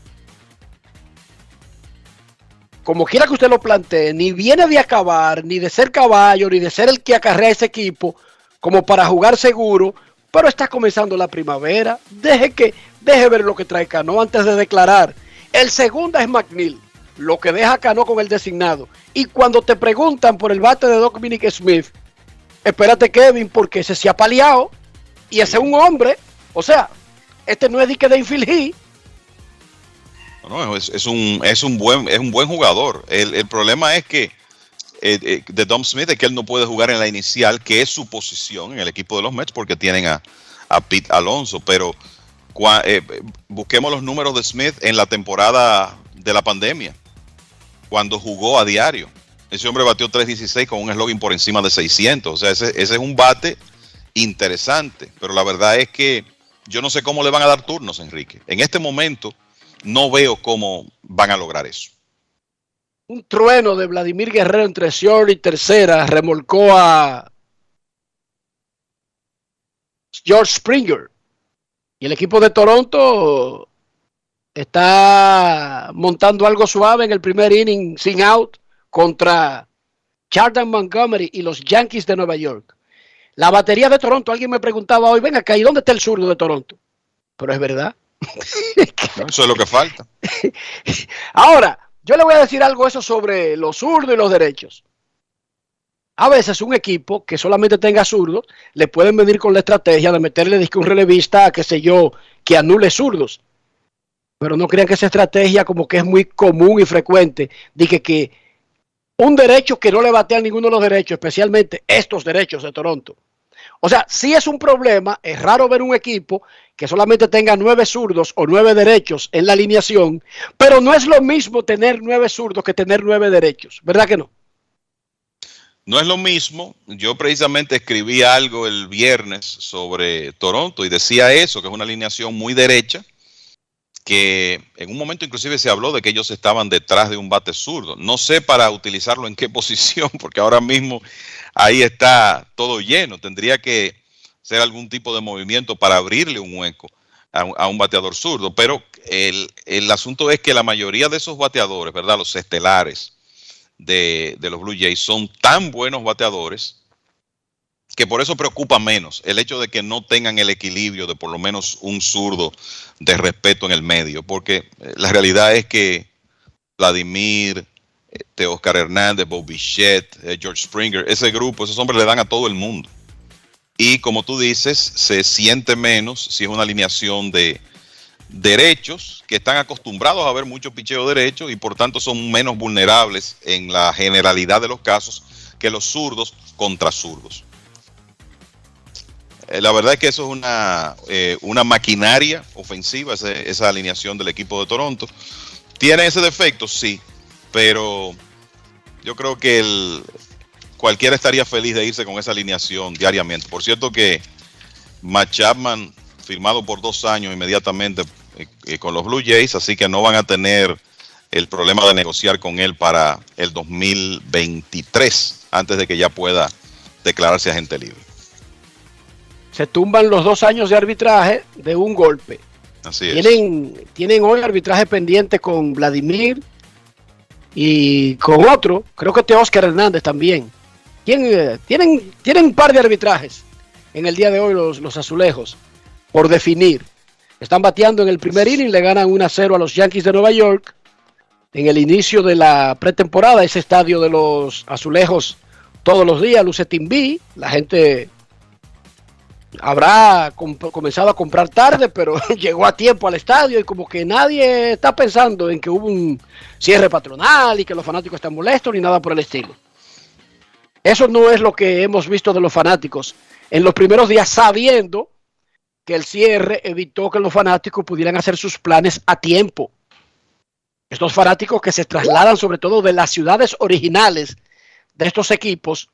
como quiera que usted lo plantee, ni viene de acabar, ni de ser caballo, ni de ser el que acarrea ese equipo, como para jugar seguro, pero está comenzando la primavera. Deje que, deje ver lo que trae Cano antes de declarar. El segundo es McNeil, lo que deja Cano con el designado. Y cuando te preguntan por el bate de Dominic Smith, espérate Kevin, porque ese se ha paliado y ese es un hombre. O sea, este no es dique de infilí no, es, un, es, un buen, es un buen jugador. El, problema es que eh, eh, de Dom Smith es que él no puede jugar en la inicial, que es su posición en el equipo de los Mets, porque tienen a, a Pete Alonso. Pero eh, busquemos los números de Smith en la temporada de la pandemia, cuando jugó a diario. Ese hombre batió 3.16 con un slogan por encima de 600. O sea, ese, ese es un bate interesante. Pero la verdad es que yo no sé cómo le van a dar turnos, Enrique. En este momento no veo cómo van a lograr eso. Un trueno de Vladimir Guerrero entre short y tercera remolcó a George Springer. Y el equipo de Toronto está montando algo suave en el primer inning sin out contra Jordan Montgomery y los Yankees de Nueva York. La batería de Toronto, alguien me preguntaba hoy, ven acá, ¿y dónde está el zurdo de Toronto? Pero es verdad. Eso es lo que falta. Ahora, yo le voy a decir algo eso sobre los zurdos y los derechos. A veces un equipo que solamente tenga zurdos, le pueden venir con la estrategia de meterle un relevista a qué sé yo, que anule zurdos. Pero no crean que esa estrategia como que es muy común y frecuente. Dije que un derecho que no le batea a ninguno de los derechos, especialmente estos derechos de Toronto. O sea, si es un problema, es raro ver un equipo que solamente tenga nueve zurdos o nueve derechos en la alineación, pero no es lo mismo tener nueve zurdos que tener nueve derechos, ¿verdad que no? No es lo mismo. Yo precisamente escribí algo el viernes sobre Toronto y decía eso, que es una alineación muy derecha, que en un momento inclusive se habló de que ellos estaban detrás de un bate zurdo. No sé para utilizarlo en qué posición, porque ahora mismo ahí está todo lleno. Tendría que ser algún tipo de movimiento para abrirle un hueco a, un bateador zurdo. Pero el, el, asunto es que la mayoría de esos bateadores, ¿verdad? Los estelares de, de los Blue Jays son tan buenos bateadores que por eso preocupa menos el hecho de que no tengan el equilibrio de por lo menos un zurdo de respeto en el medio, porque eh, la realidad es que Vladimir, este Oscar Hernández, Bob Bichette, eh, George Springer, ese grupo, esos hombres le dan a todo el mundo. Y como tú dices, se siente menos si es una alineación de derechos que están acostumbrados a ver mucho picheo derecho y por tanto son menos vulnerables en la generalidad de los casos que los zurdos contra zurdos. Eh, la verdad es que eso es una, eh, una maquinaria ofensiva, esa alineación del equipo de Toronto. ¿Tiene ese defecto? Sí, pero yo creo que el, cualquiera estaría feliz de irse con esa alineación diariamente. Por cierto que Matt Chapman, firmado por dos años inmediatamente eh, con los Blue Jays, así que no van a tener el problema de negociar con él para el 2023, antes de que ya pueda declararse agente libre se tumban los dos años de arbitraje de un golpe. Así tienen, Tienen hoy arbitraje pendiente con Vladimir y con otro, creo que este Oscar Hernández también. Eh, tienen, tienen un par de arbitrajes en el día de hoy los, los azulejos por definir. Están bateando en el primer inning, le ganan 1 a 0 a los Yankees de Nueva York. En el inicio de la pretemporada, ese estadio de los azulejos todos los días luce B. La gente habrá comenzado a comprar tarde, pero llegó a tiempo al estadio y como que nadie está pensando en que hubo un cierre patronal y que los fanáticos están molestos ni nada por el estilo. Eso no es lo que hemos visto de los fanáticos en los primeros días sabiendo que el cierre evitó que los fanáticos pudieran hacer sus planes a tiempo. Estos fanáticos que se trasladan sobre todo de las ciudades originales de estos equipos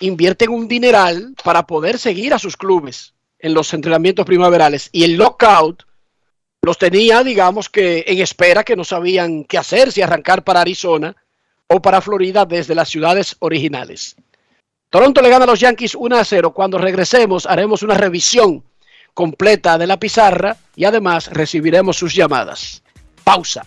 invierten un dineral para poder seguir a sus clubes en los entrenamientos primaverales y el lockout los tenía, digamos que en espera que no sabían qué hacer, si arrancar para Arizona o para Florida desde las ciudades originales. Toronto le gana a los Yankees 1 a 0. Cuando regresemos haremos una revisión completa de la pizarra y además recibiremos sus llamadas. Pausa.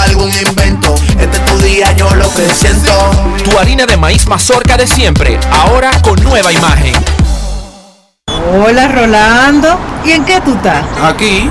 algún invento. Este es tu día, yo lo que siento. Tu harina de maíz mazorca de siempre, ahora con nueva imagen. Hola Rolando, ¿y en qué tú estás? Aquí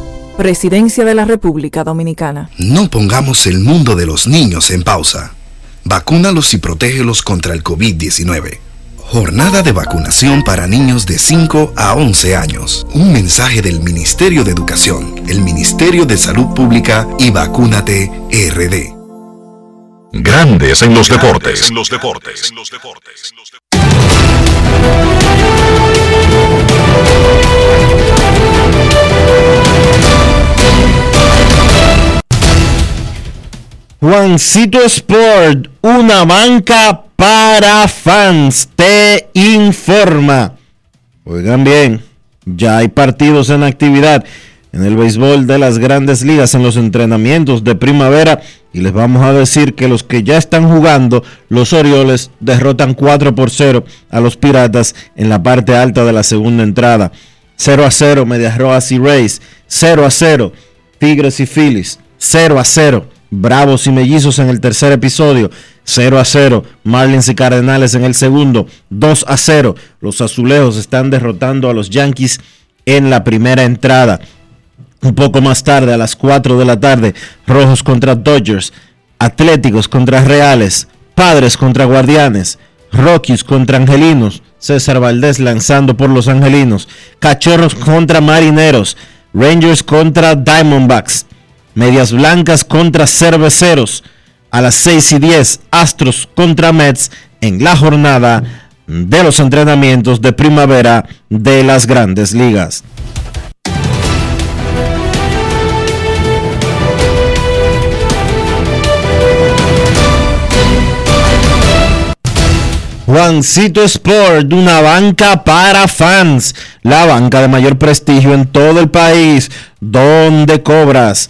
Presidencia de la República Dominicana. No pongamos el mundo de los niños en pausa. Vacúnalos y protégelos contra el COVID-19. Jornada de vacunación para niños de 5 a 11 años. Un mensaje del Ministerio de Educación, el Ministerio de Salud Pública y Vacúnate RD. Grandes en los deportes. En los deportes. En los deportes. Juancito Sport, una banca para fans, te informa. Oigan bien, ya hay partidos en actividad en el béisbol de las grandes ligas, en los entrenamientos de primavera. Y les vamos a decir que los que ya están jugando, los Orioles derrotan 4 por 0 a los Piratas en la parte alta de la segunda entrada. 0 a 0 Medias Rojas y Rays. 0 a 0 Tigres y Phillies. 0 a 0 Bravos y Mellizos en el tercer episodio. 0 a 0. Marlins y Cardenales en el segundo, 2 a 0. Los azulejos están derrotando a los Yankees en la primera entrada. Un poco más tarde, a las 4 de la tarde, Rojos contra Dodgers, Atléticos contra Reales, Padres contra Guardianes, Rockies contra Angelinos, César Valdés lanzando por los Angelinos, Cachorros contra Marineros, Rangers contra Diamondbacks, Medias Blancas contra Cerveceros, a las 6 y 10, Astros contra Mets en la jornada de los entrenamientos de primavera de las grandes ligas. Juancito Sport, una banca para fans, la banca de mayor prestigio en todo el país, donde cobras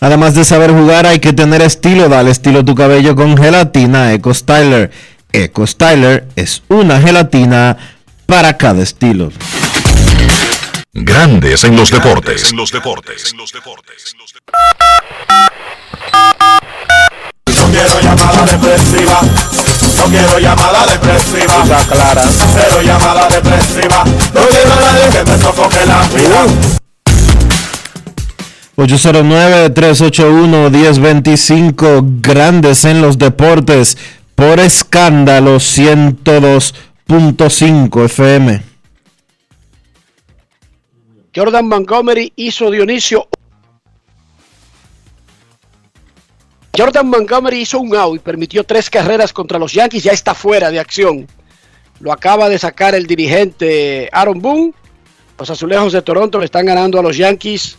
Además de saber jugar, hay que tener estilo. Dale estilo a tu cabello con gelatina Eco Styler. Eco Styler es una gelatina para cada estilo. Grandes en los deportes. No quiero llamada depresiva. No quiero llamada depresiva. clara. Cero llamada depresiva. No quiero a nadie que me sofoque la vida. 809-381-1025, grandes en los deportes, por escándalo 102.5 FM. Jordan Montgomery hizo Dionisio. Jordan Montgomery hizo un out y permitió tres carreras contra los Yankees, ya está fuera de acción. Lo acaba de sacar el dirigente Aaron Boone. Los azulejos de Toronto le están ganando a los Yankees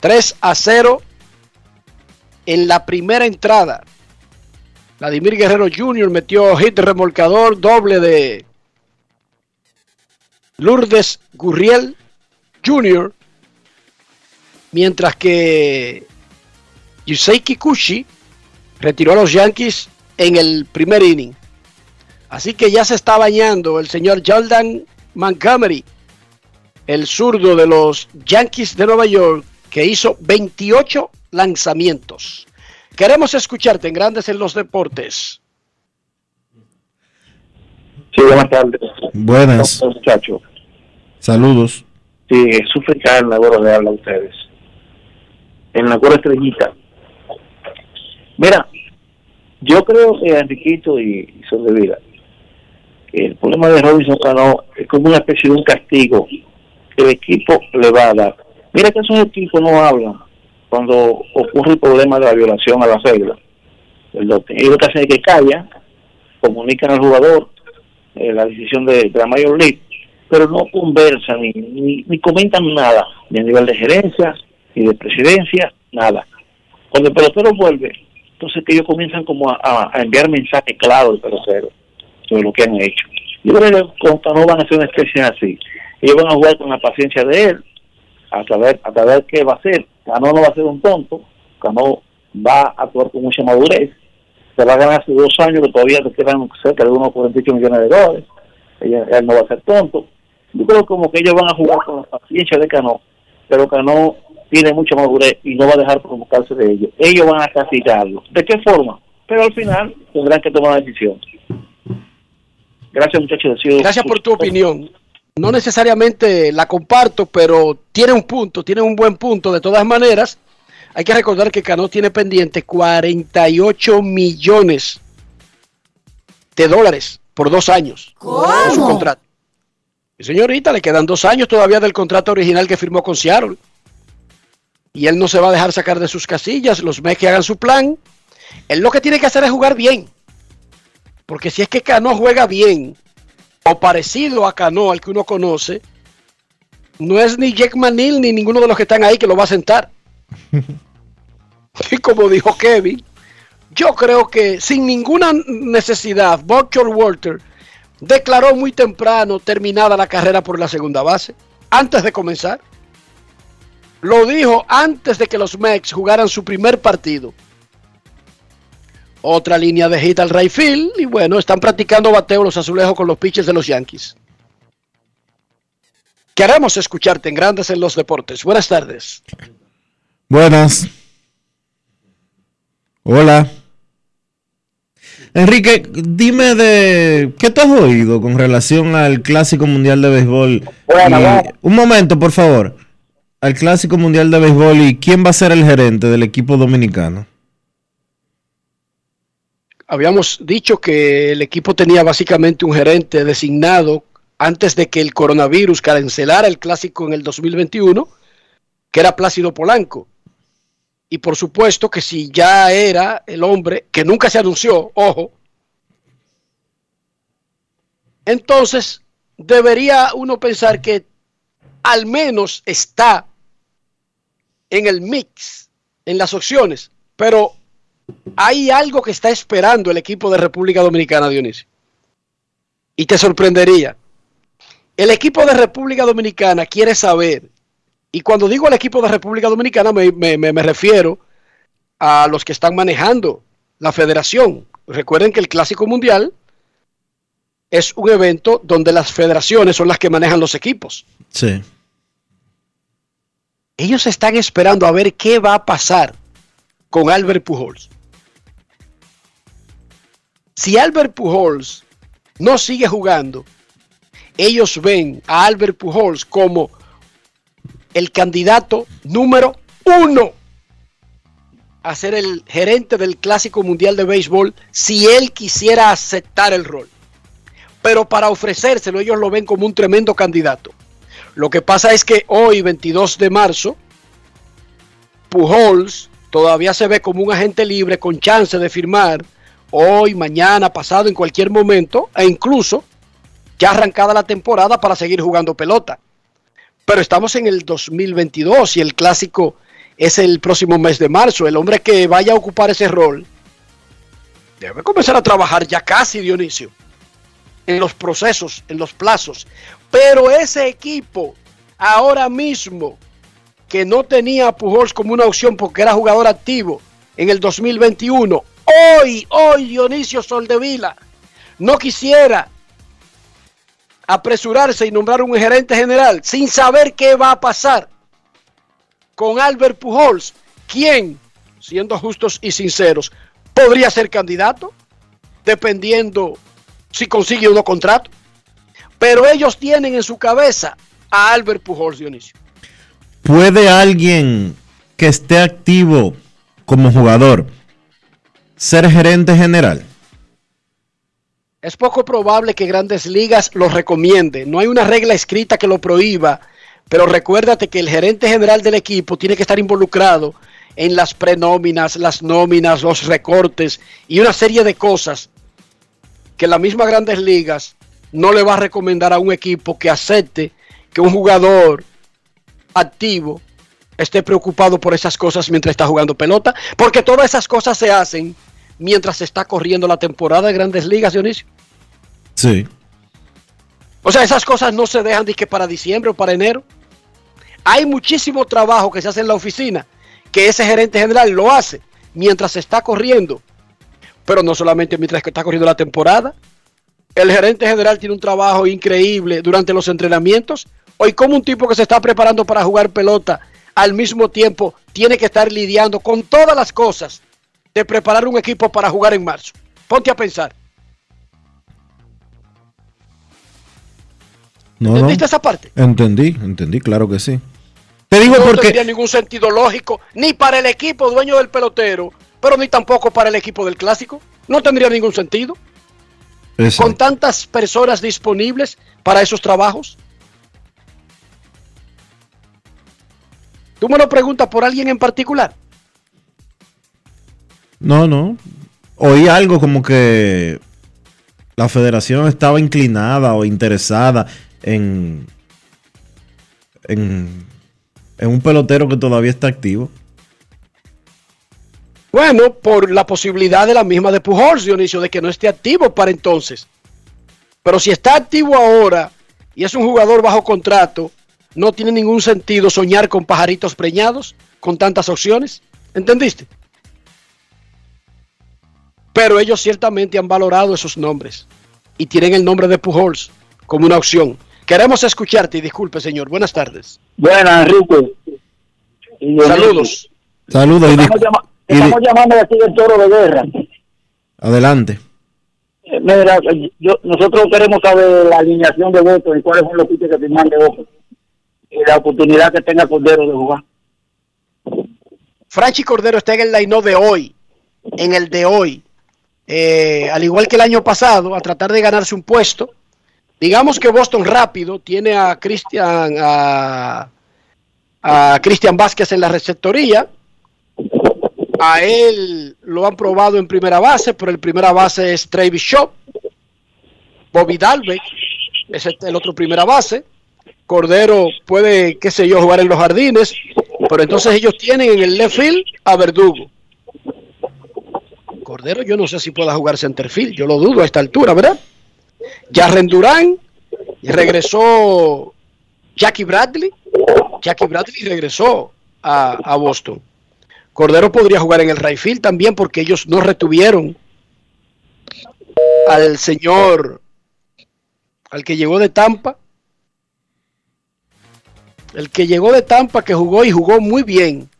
3 a 0 en la primera entrada. Vladimir Guerrero Jr. metió hit remolcador doble de Lourdes Gurriel Jr. Mientras que Yusei Kikuchi retiró a los Yankees en el primer inning. Así que ya se está bañando el señor Jordan Montgomery, el zurdo de los Yankees de Nueva York, que hizo 28 lanzamientos. Queremos escucharte en Grandes en los Deportes. Sí, buenas tardes. Buenas. Muchachos. Saludos. Sí, sufre la hora de hablar a ustedes. En la cuerda estrellita. Mira, yo creo que Enriquito y, y de Vida, que el problema de Robinson Cano es como una especie de un castigo que el equipo le va a dar. Mira que esos equipos no hablan cuando ocurre el problema de la violación a las reglas. Ellos lo que hacen es que callan, comunican al jugador eh, la decisión de, la Major League, pero no conversan ni, ni, comentan nada, ni a nivel de gerencia, ni de presidencia, nada. Cuando el pelotero vuelve, entonces que ellos comienzan como a, enviar mensajes claros al pelotero sobre lo que han hecho. Yo creo que no van a hacer una especie así. Ellos van a jugar con la paciencia de él, hasta ver, hasta ver qué va a hacer. Cano no va a ser un tonto, Cano va a actuar con mucha madurez, se va a ganar hace dos años que todavía le quedan cerca de unos 48 millones de dólares, él no va a ser tonto. Yo creo como que ellos van a jugar con la paciencia de Cano, pero Cano tiene mucha madurez y no va a dejar provocarse de ellos. Ellos van a castigarlo. ¿De qué forma? Pero al final tendrán que tomar una decisión. Gracias muchachos. Gracias por tu opinión no necesariamente la comparto, pero tiene un punto, tiene un buen punto. De todas maneras, hay que recordar que Cano tiene pendiente 48 millones de dólares por dos años ¿Cómo? su contrato. Y señorita, le quedan dos años todavía del contrato original que firmó con Seattle. Y él no se va a dejar sacar de sus casillas. Los Mets que hagan su plan. Él lo que tiene que hacer es jugar bien. Porque si es que Cano juega bien, o parecido a Cano, al que uno conoce, no es ni Jack Manil ni ninguno de los que están ahí que lo va a sentar. y como dijo Kevin, yo creo que sin ninguna necesidad, Buckshot Walter declaró muy temprano terminada la carrera por la segunda base, antes de comenzar. Lo dijo antes de que los Mex jugaran su primer partido. Otra línea de hit al right field y bueno, están practicando bateo los azulejos con los pitches de los Yankees. Queremos escucharte en Grandes en los Deportes. Buenas tardes. Buenas. Hola. Enrique, dime de qué te has oído con relación al Clásico Mundial de Béisbol. Y- un momento, por favor. Al Clásico Mundial de Béisbol y quién va a ser el gerente del equipo dominicano. Habíamos dicho que el equipo tenía básicamente un gerente designado antes de que el coronavirus cancelara el clásico en el 2021, que era Plácido Polanco. Y por supuesto que si ya era el hombre, que nunca se anunció, ojo, entonces debería uno pensar que al menos está en el mix, en las opciones, pero hay algo que está esperando el equipo de República Dominicana, Dionisio. Y te sorprendería. El equipo de República Dominicana quiere saber, y cuando digo el equipo de República Dominicana me, me- me- me refiero a los que están manejando la federación. Recuerden que el Clásico Mundial es un evento donde las federaciones son las que manejan los equipos. Sí. Ellos están esperando a ver qué va a pasar con Albert Pujols. Si Albert Pujols no sigue jugando, ellos ven a Albert Pujols como el candidato número uno a ser el gerente del Clásico Mundial de Béisbol si él quisiera aceptar el rol. Pero para ofrecérselo ellos lo ven como un tremendo candidato. Lo que pasa es que hoy, 22 de marzo, Pujols todavía se ve como un agente libre con chance de firmar hoy, mañana, pasado, en cualquier momento, e incluso ya arrancada la temporada para seguir jugando pelota. Pero estamos en el 2022 y el clásico es el próximo mes de marzo. El hombre que vaya a ocupar ese rol debe comenzar a trabajar ya casi, Dionisio, en los procesos, en los plazos. Pero ese equipo, ahora mismo, que no tenía a Pujols como una opción porque era jugador activo en el 2021, hoy, hoy Dionisio Soldevila no quisiera apresurarse y nombrar un gerente general sin saber qué va a pasar con Albert Pujols, quien, siendo justos y sinceros, podría ser candidato, dependiendo si consigue uno contrato. Pero ellos tienen en su cabeza a Albert Pujols, Dionisio. ¿Puede alguien que esté activo como jugador ser gerente general? Es poco probable que Grandes Ligas lo recomiende. No hay una regla escrita que lo prohíba, pero recuérdate que el gerente general del equipo tiene que estar involucrado en las prenóminas, las nóminas, los recortes y una serie de cosas que la misma Grandes Ligas no le va a recomendar a un equipo que acepte que un jugador activo esté preocupado por esas cosas mientras está jugando pelota, porque todas esas cosas se hacen mientras se está corriendo la temporada de Grandes Ligas, Dionisio. Sí. O sea, esas cosas no se dejan de que para diciembre o para enero. Hay muchísimo trabajo que se hace en la oficina que ese gerente general lo hace mientras se está corriendo. Pero no solamente mientras que está corriendo la temporada. El gerente general tiene un trabajo increíble durante los entrenamientos. Hoy como un tipo que se está preparando para jugar pelota al mismo tiempo tiene que estar lidiando con todas las cosas de preparar un equipo para jugar en marzo. Ponte a pensar. No, no. ¿Entendiste esa parte? Entendí, entendí, claro que sí. Te digo no porque tendría ningún sentido lógico, ni para el equipo dueño del pelotero, pero ni tampoco para el equipo del clásico. No tendría ningún sentido. Exacto. Con tantas personas disponibles para esos trabajos. Tú me lo preguntas por alguien en particular. No, no. Oí algo como que la federación estaba inclinada o interesada en, en, en un pelotero que todavía está activo. Bueno, por la posibilidad de la misma de Pujols, Dionisio, de que no esté activo para entonces. Pero si está activo ahora y es un jugador bajo contrato, no tiene ningún sentido soñar con pajaritos preñados, con tantas opciones. ¿Entendiste? Pero ellos ciertamente han valorado esos nombres y tienen el nombre de Pujols como una opción. Queremos escucharte y disculpe, señor. Buenas tardes. Buenas, Enrique. Saludos. Saludos. Estamos, llama- estamos llamando de aquí del toro de guerra. Adelante. Eh, Mira, yo- nosotros queremos saber la alineación de votos y cuáles son los pitchers que firman de votos. Y la oportunidad que tenga Cordero de jugar. Franchi Cordero está en el line de hoy, en el de hoy, Eh, al igual que el año pasado, a tratar de ganarse un puesto. Digamos que Boston rápido tiene a Cristian a, a Cristian Vázquez en la receptoría. A él lo han probado en primera base, pero el primera base es Travis Shaw. Bobby Dalbeck es el otro primera base. Cordero puede, qué sé yo, jugar en los jardines, pero entonces ellos tienen en el left field a Verdugo. Cordero yo no sé si pueda jugar centerfield, yo lo dudo a esta altura, ¿verdad? Jarren Durán, regresó Jackie Bradley, Jackie Bradley regresó a, a Boston. Cordero podría jugar en el right field también porque ellos no retuvieron al señor, al que llegó de Tampa, el que llegó de Tampa que jugó y jugó muy bien.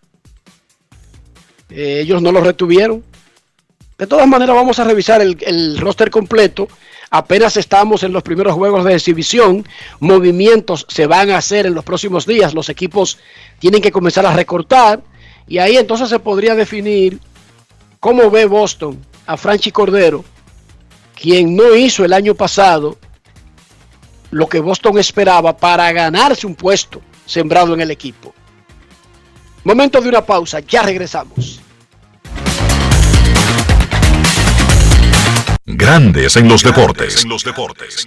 Eh, ellos no lo retuvieron. De todas maneras, vamos a revisar el, el roster completo. Apenas estamos en los primeros juegos de exhibición. Movimientos se van a hacer en los próximos días. Los equipos tienen que comenzar a recortar. Y ahí entonces se podría definir cómo ve Boston a Franchi Cordero, quien no hizo el año pasado lo que Boston esperaba para ganarse un puesto sembrado en el equipo. Momento de una pausa, ya regresamos. Grandes en los deportes. En los deportes.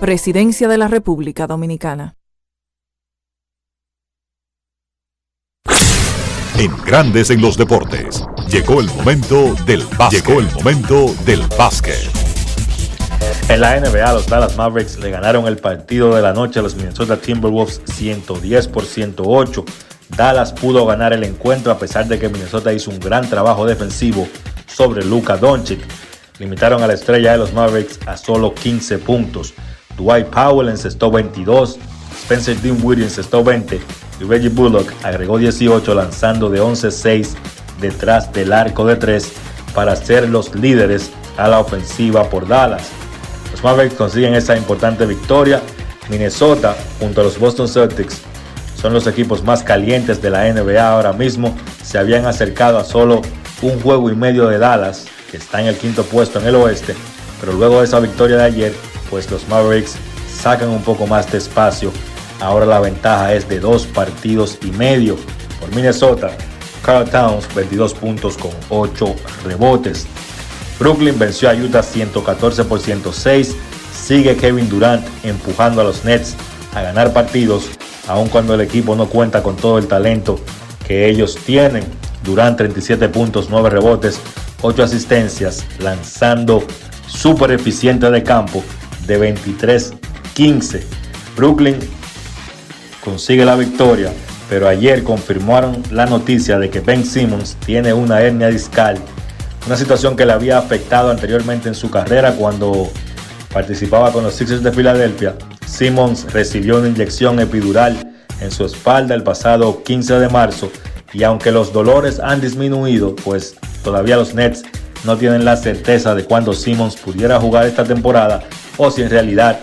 Presidencia de la República Dominicana. En Grandes en los deportes. Llegó el momento del básquet. Llegó el momento del básquet. En la NBA, los Dallas Mavericks le ganaron el partido de la noche a los Minnesota Timberwolves 110 por 108. Dallas pudo ganar el encuentro a pesar de que Minnesota hizo un gran trabajo defensivo sobre Luka Doncic. Limitaron a la estrella de los Mavericks a solo 15 puntos. Dwight Powell encestó 22, Spencer Dinwiddie encestó 20 y Reggie Bullock agregó 18 lanzando de 11-6 detrás del arco de 3 para ser los líderes a la ofensiva por Dallas. Los Mavericks consiguen esa importante victoria. Minnesota junto a los Boston Celtics son los equipos más calientes de la NBA ahora mismo. Se habían acercado a solo un juego y medio de Dallas, que está en el quinto puesto en el oeste. Pero luego de esa victoria de ayer, pues los Mavericks sacan un poco más de espacio. Ahora la ventaja es de dos partidos y medio por Minnesota. Carl Towns 22 puntos con 8 rebotes. Brooklyn venció a Utah 114 por 106. Sigue Kevin Durant empujando a los Nets a ganar partidos, aun cuando el equipo no cuenta con todo el talento que ellos tienen. Durant 37 puntos, 9 rebotes, 8 asistencias, lanzando súper eficiente de campo de 23-15. Brooklyn consigue la victoria, pero ayer confirmaron la noticia de que Ben Simmons tiene una hernia discal, una situación que le había afectado anteriormente en su carrera cuando participaba con los Sixers de Filadelfia. Simmons recibió una inyección epidural en su espalda el pasado 15 de marzo y aunque los dolores han disminuido, pues todavía los Nets no tienen la certeza de cuándo Simmons pudiera jugar esta temporada o si en realidad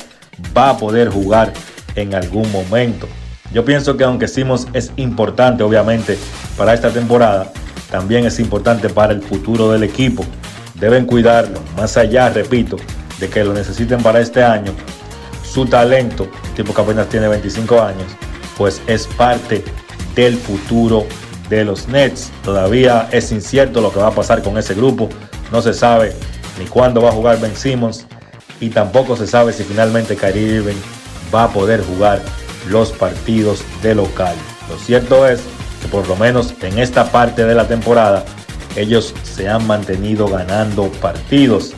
va a poder jugar en algún momento. Yo pienso que aunque Simmons es importante obviamente para esta temporada, también es importante para el futuro del equipo. Deben cuidarlo, más allá, repito, de que lo necesiten para este año. Su talento, tipo que apenas tiene 25 años, pues es parte del futuro de los Nets. Todavía es incierto lo que va a pasar con ese grupo. No se sabe ni cuándo va a jugar Ben Simmons y tampoco se sabe si finalmente Kyrie Irving va a poder jugar los partidos de local. Lo cierto es que por lo menos en esta parte de la temporada ellos se han mantenido ganando partidos.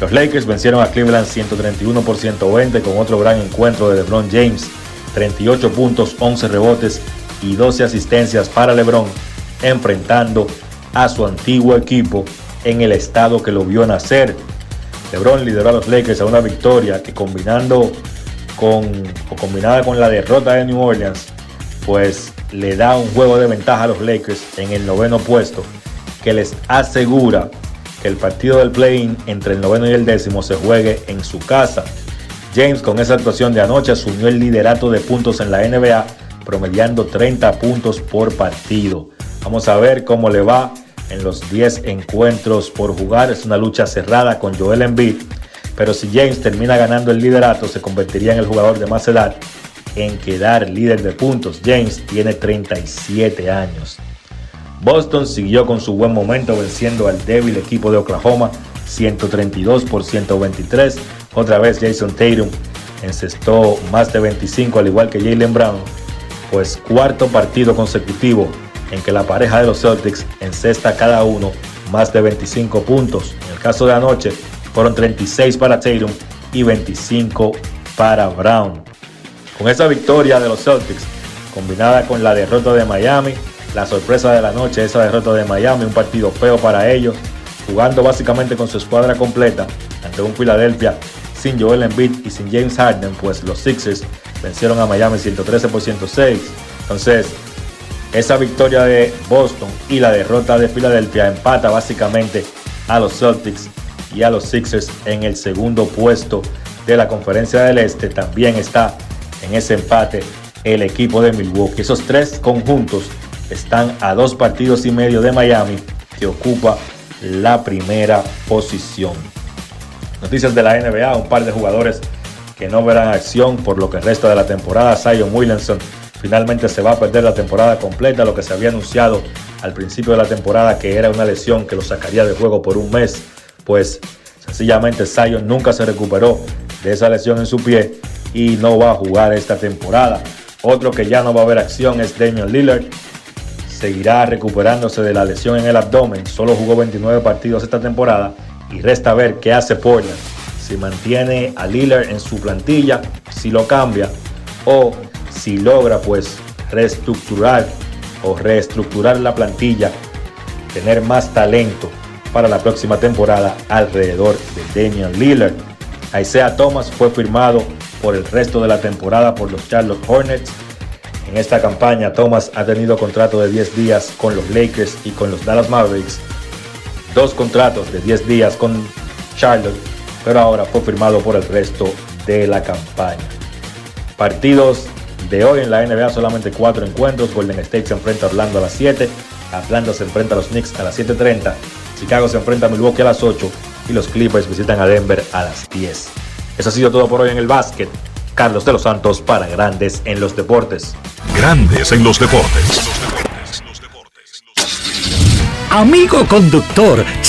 Los Lakers vencieron a Cleveland 131 por 120 con otro gran encuentro de LeBron James, 38 puntos, 11 rebotes y 12 asistencias para LeBron, enfrentando a su antiguo equipo en el estado que lo vio nacer. LeBron lideró a los Lakers a una victoria que combinando con o combinada con la derrota de New Orleans, pues le da un juego de ventaja a los Lakers en el noveno puesto que les asegura que el partido del play-in entre el noveno y el décimo se juegue en su casa. James con esa actuación de anoche asumió el liderato de puntos en la NBA promediando 30 puntos por partido. Vamos a ver cómo le va en los 10 encuentros por jugar. Es una lucha cerrada con Joel Embiid, pero si James termina ganando el liderato, se convertiría en el jugador de más edad en quedar líder de puntos. James tiene 37 años. Boston siguió con su buen momento venciendo al débil equipo de Oklahoma 132 por 123. Otra vez Jason Tatum encestó más de 25 al igual que Jalen Brown. Pues cuarto partido consecutivo en que la pareja de los Celtics encesta cada uno más de 25 puntos. En el caso de anoche fueron 36 para Tatum y 25 para Brown. Con esa victoria de los Celtics, combinada con la derrota de Miami, la sorpresa de la noche, esa derrota de Miami, un partido feo para ellos, jugando básicamente con su escuadra completa ante un Philadelphia sin Joel Embiid y sin James Harden, pues los Sixers vencieron a Miami 113 por 106. Entonces, esa victoria de Boston y la derrota de Filadelfia empata básicamente a los Celtics y a los Sixers en el segundo puesto de la conferencia del Este. También está en ese empate el equipo de Milwaukee. Esos tres conjuntos están a dos partidos y medio de Miami, que ocupa la primera posición. Noticias de la NBA, un par de jugadores que no verán acción por lo que resta de la temporada. Zion Williamson finalmente se va a perder la temporada completa, lo que se había anunciado al principio de la temporada que era una lesión que lo sacaría de juego por un mes, pues sencillamente Zion nunca se recuperó de esa lesión en su pie y no va a jugar esta temporada. Otro que ya no va a haber acción es Damian Lillard. Seguirá recuperándose de la lesión en el abdomen. Solo jugó 29 partidos esta temporada y resta ver qué hace Portland. Si mantiene a Lillard en su plantilla, si lo cambia o si logra pues reestructurar o reestructurar la plantilla, tener más talento para la próxima temporada alrededor de Damian Lillard. Isaiah Thomas fue firmado por el resto de la temporada por los Charlotte Hornets. En esta campaña, Thomas ha tenido contrato de 10 días con los Lakers y con los Dallas Mavericks. Dos contratos de 10 días con Charlotte, pero ahora fue firmado por el resto de la campaña. Partidos de hoy en la NBA solamente cuatro encuentros. Golden State se enfrenta a Orlando a las 7. Atlanta se enfrenta a los Knicks a las 7.30. Chicago se enfrenta a Milwaukee a las 8. Y los Clippers visitan a Denver a las 10. Eso ha sido todo por hoy en el básquet. Carlos de los Santos para Grandes en los Deportes. Grandes en los Deportes. Amigo conductor,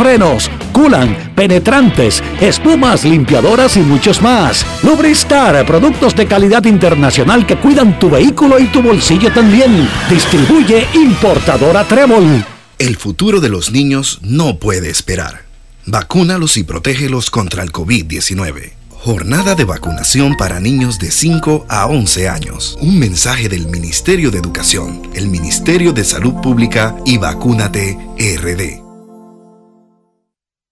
frenos, culan, penetrantes, espumas, limpiadoras y muchos más. Lubristar, productos de calidad internacional que cuidan tu vehículo y tu bolsillo también. Distribuye importadora Trébol. El futuro de los niños no puede esperar. Vacúnalos y protégelos contra el COVID-19. Jornada de vacunación para niños de 5 a 11 años. Un mensaje del Ministerio de Educación, el Ministerio de Salud Pública y Vacúnate RD.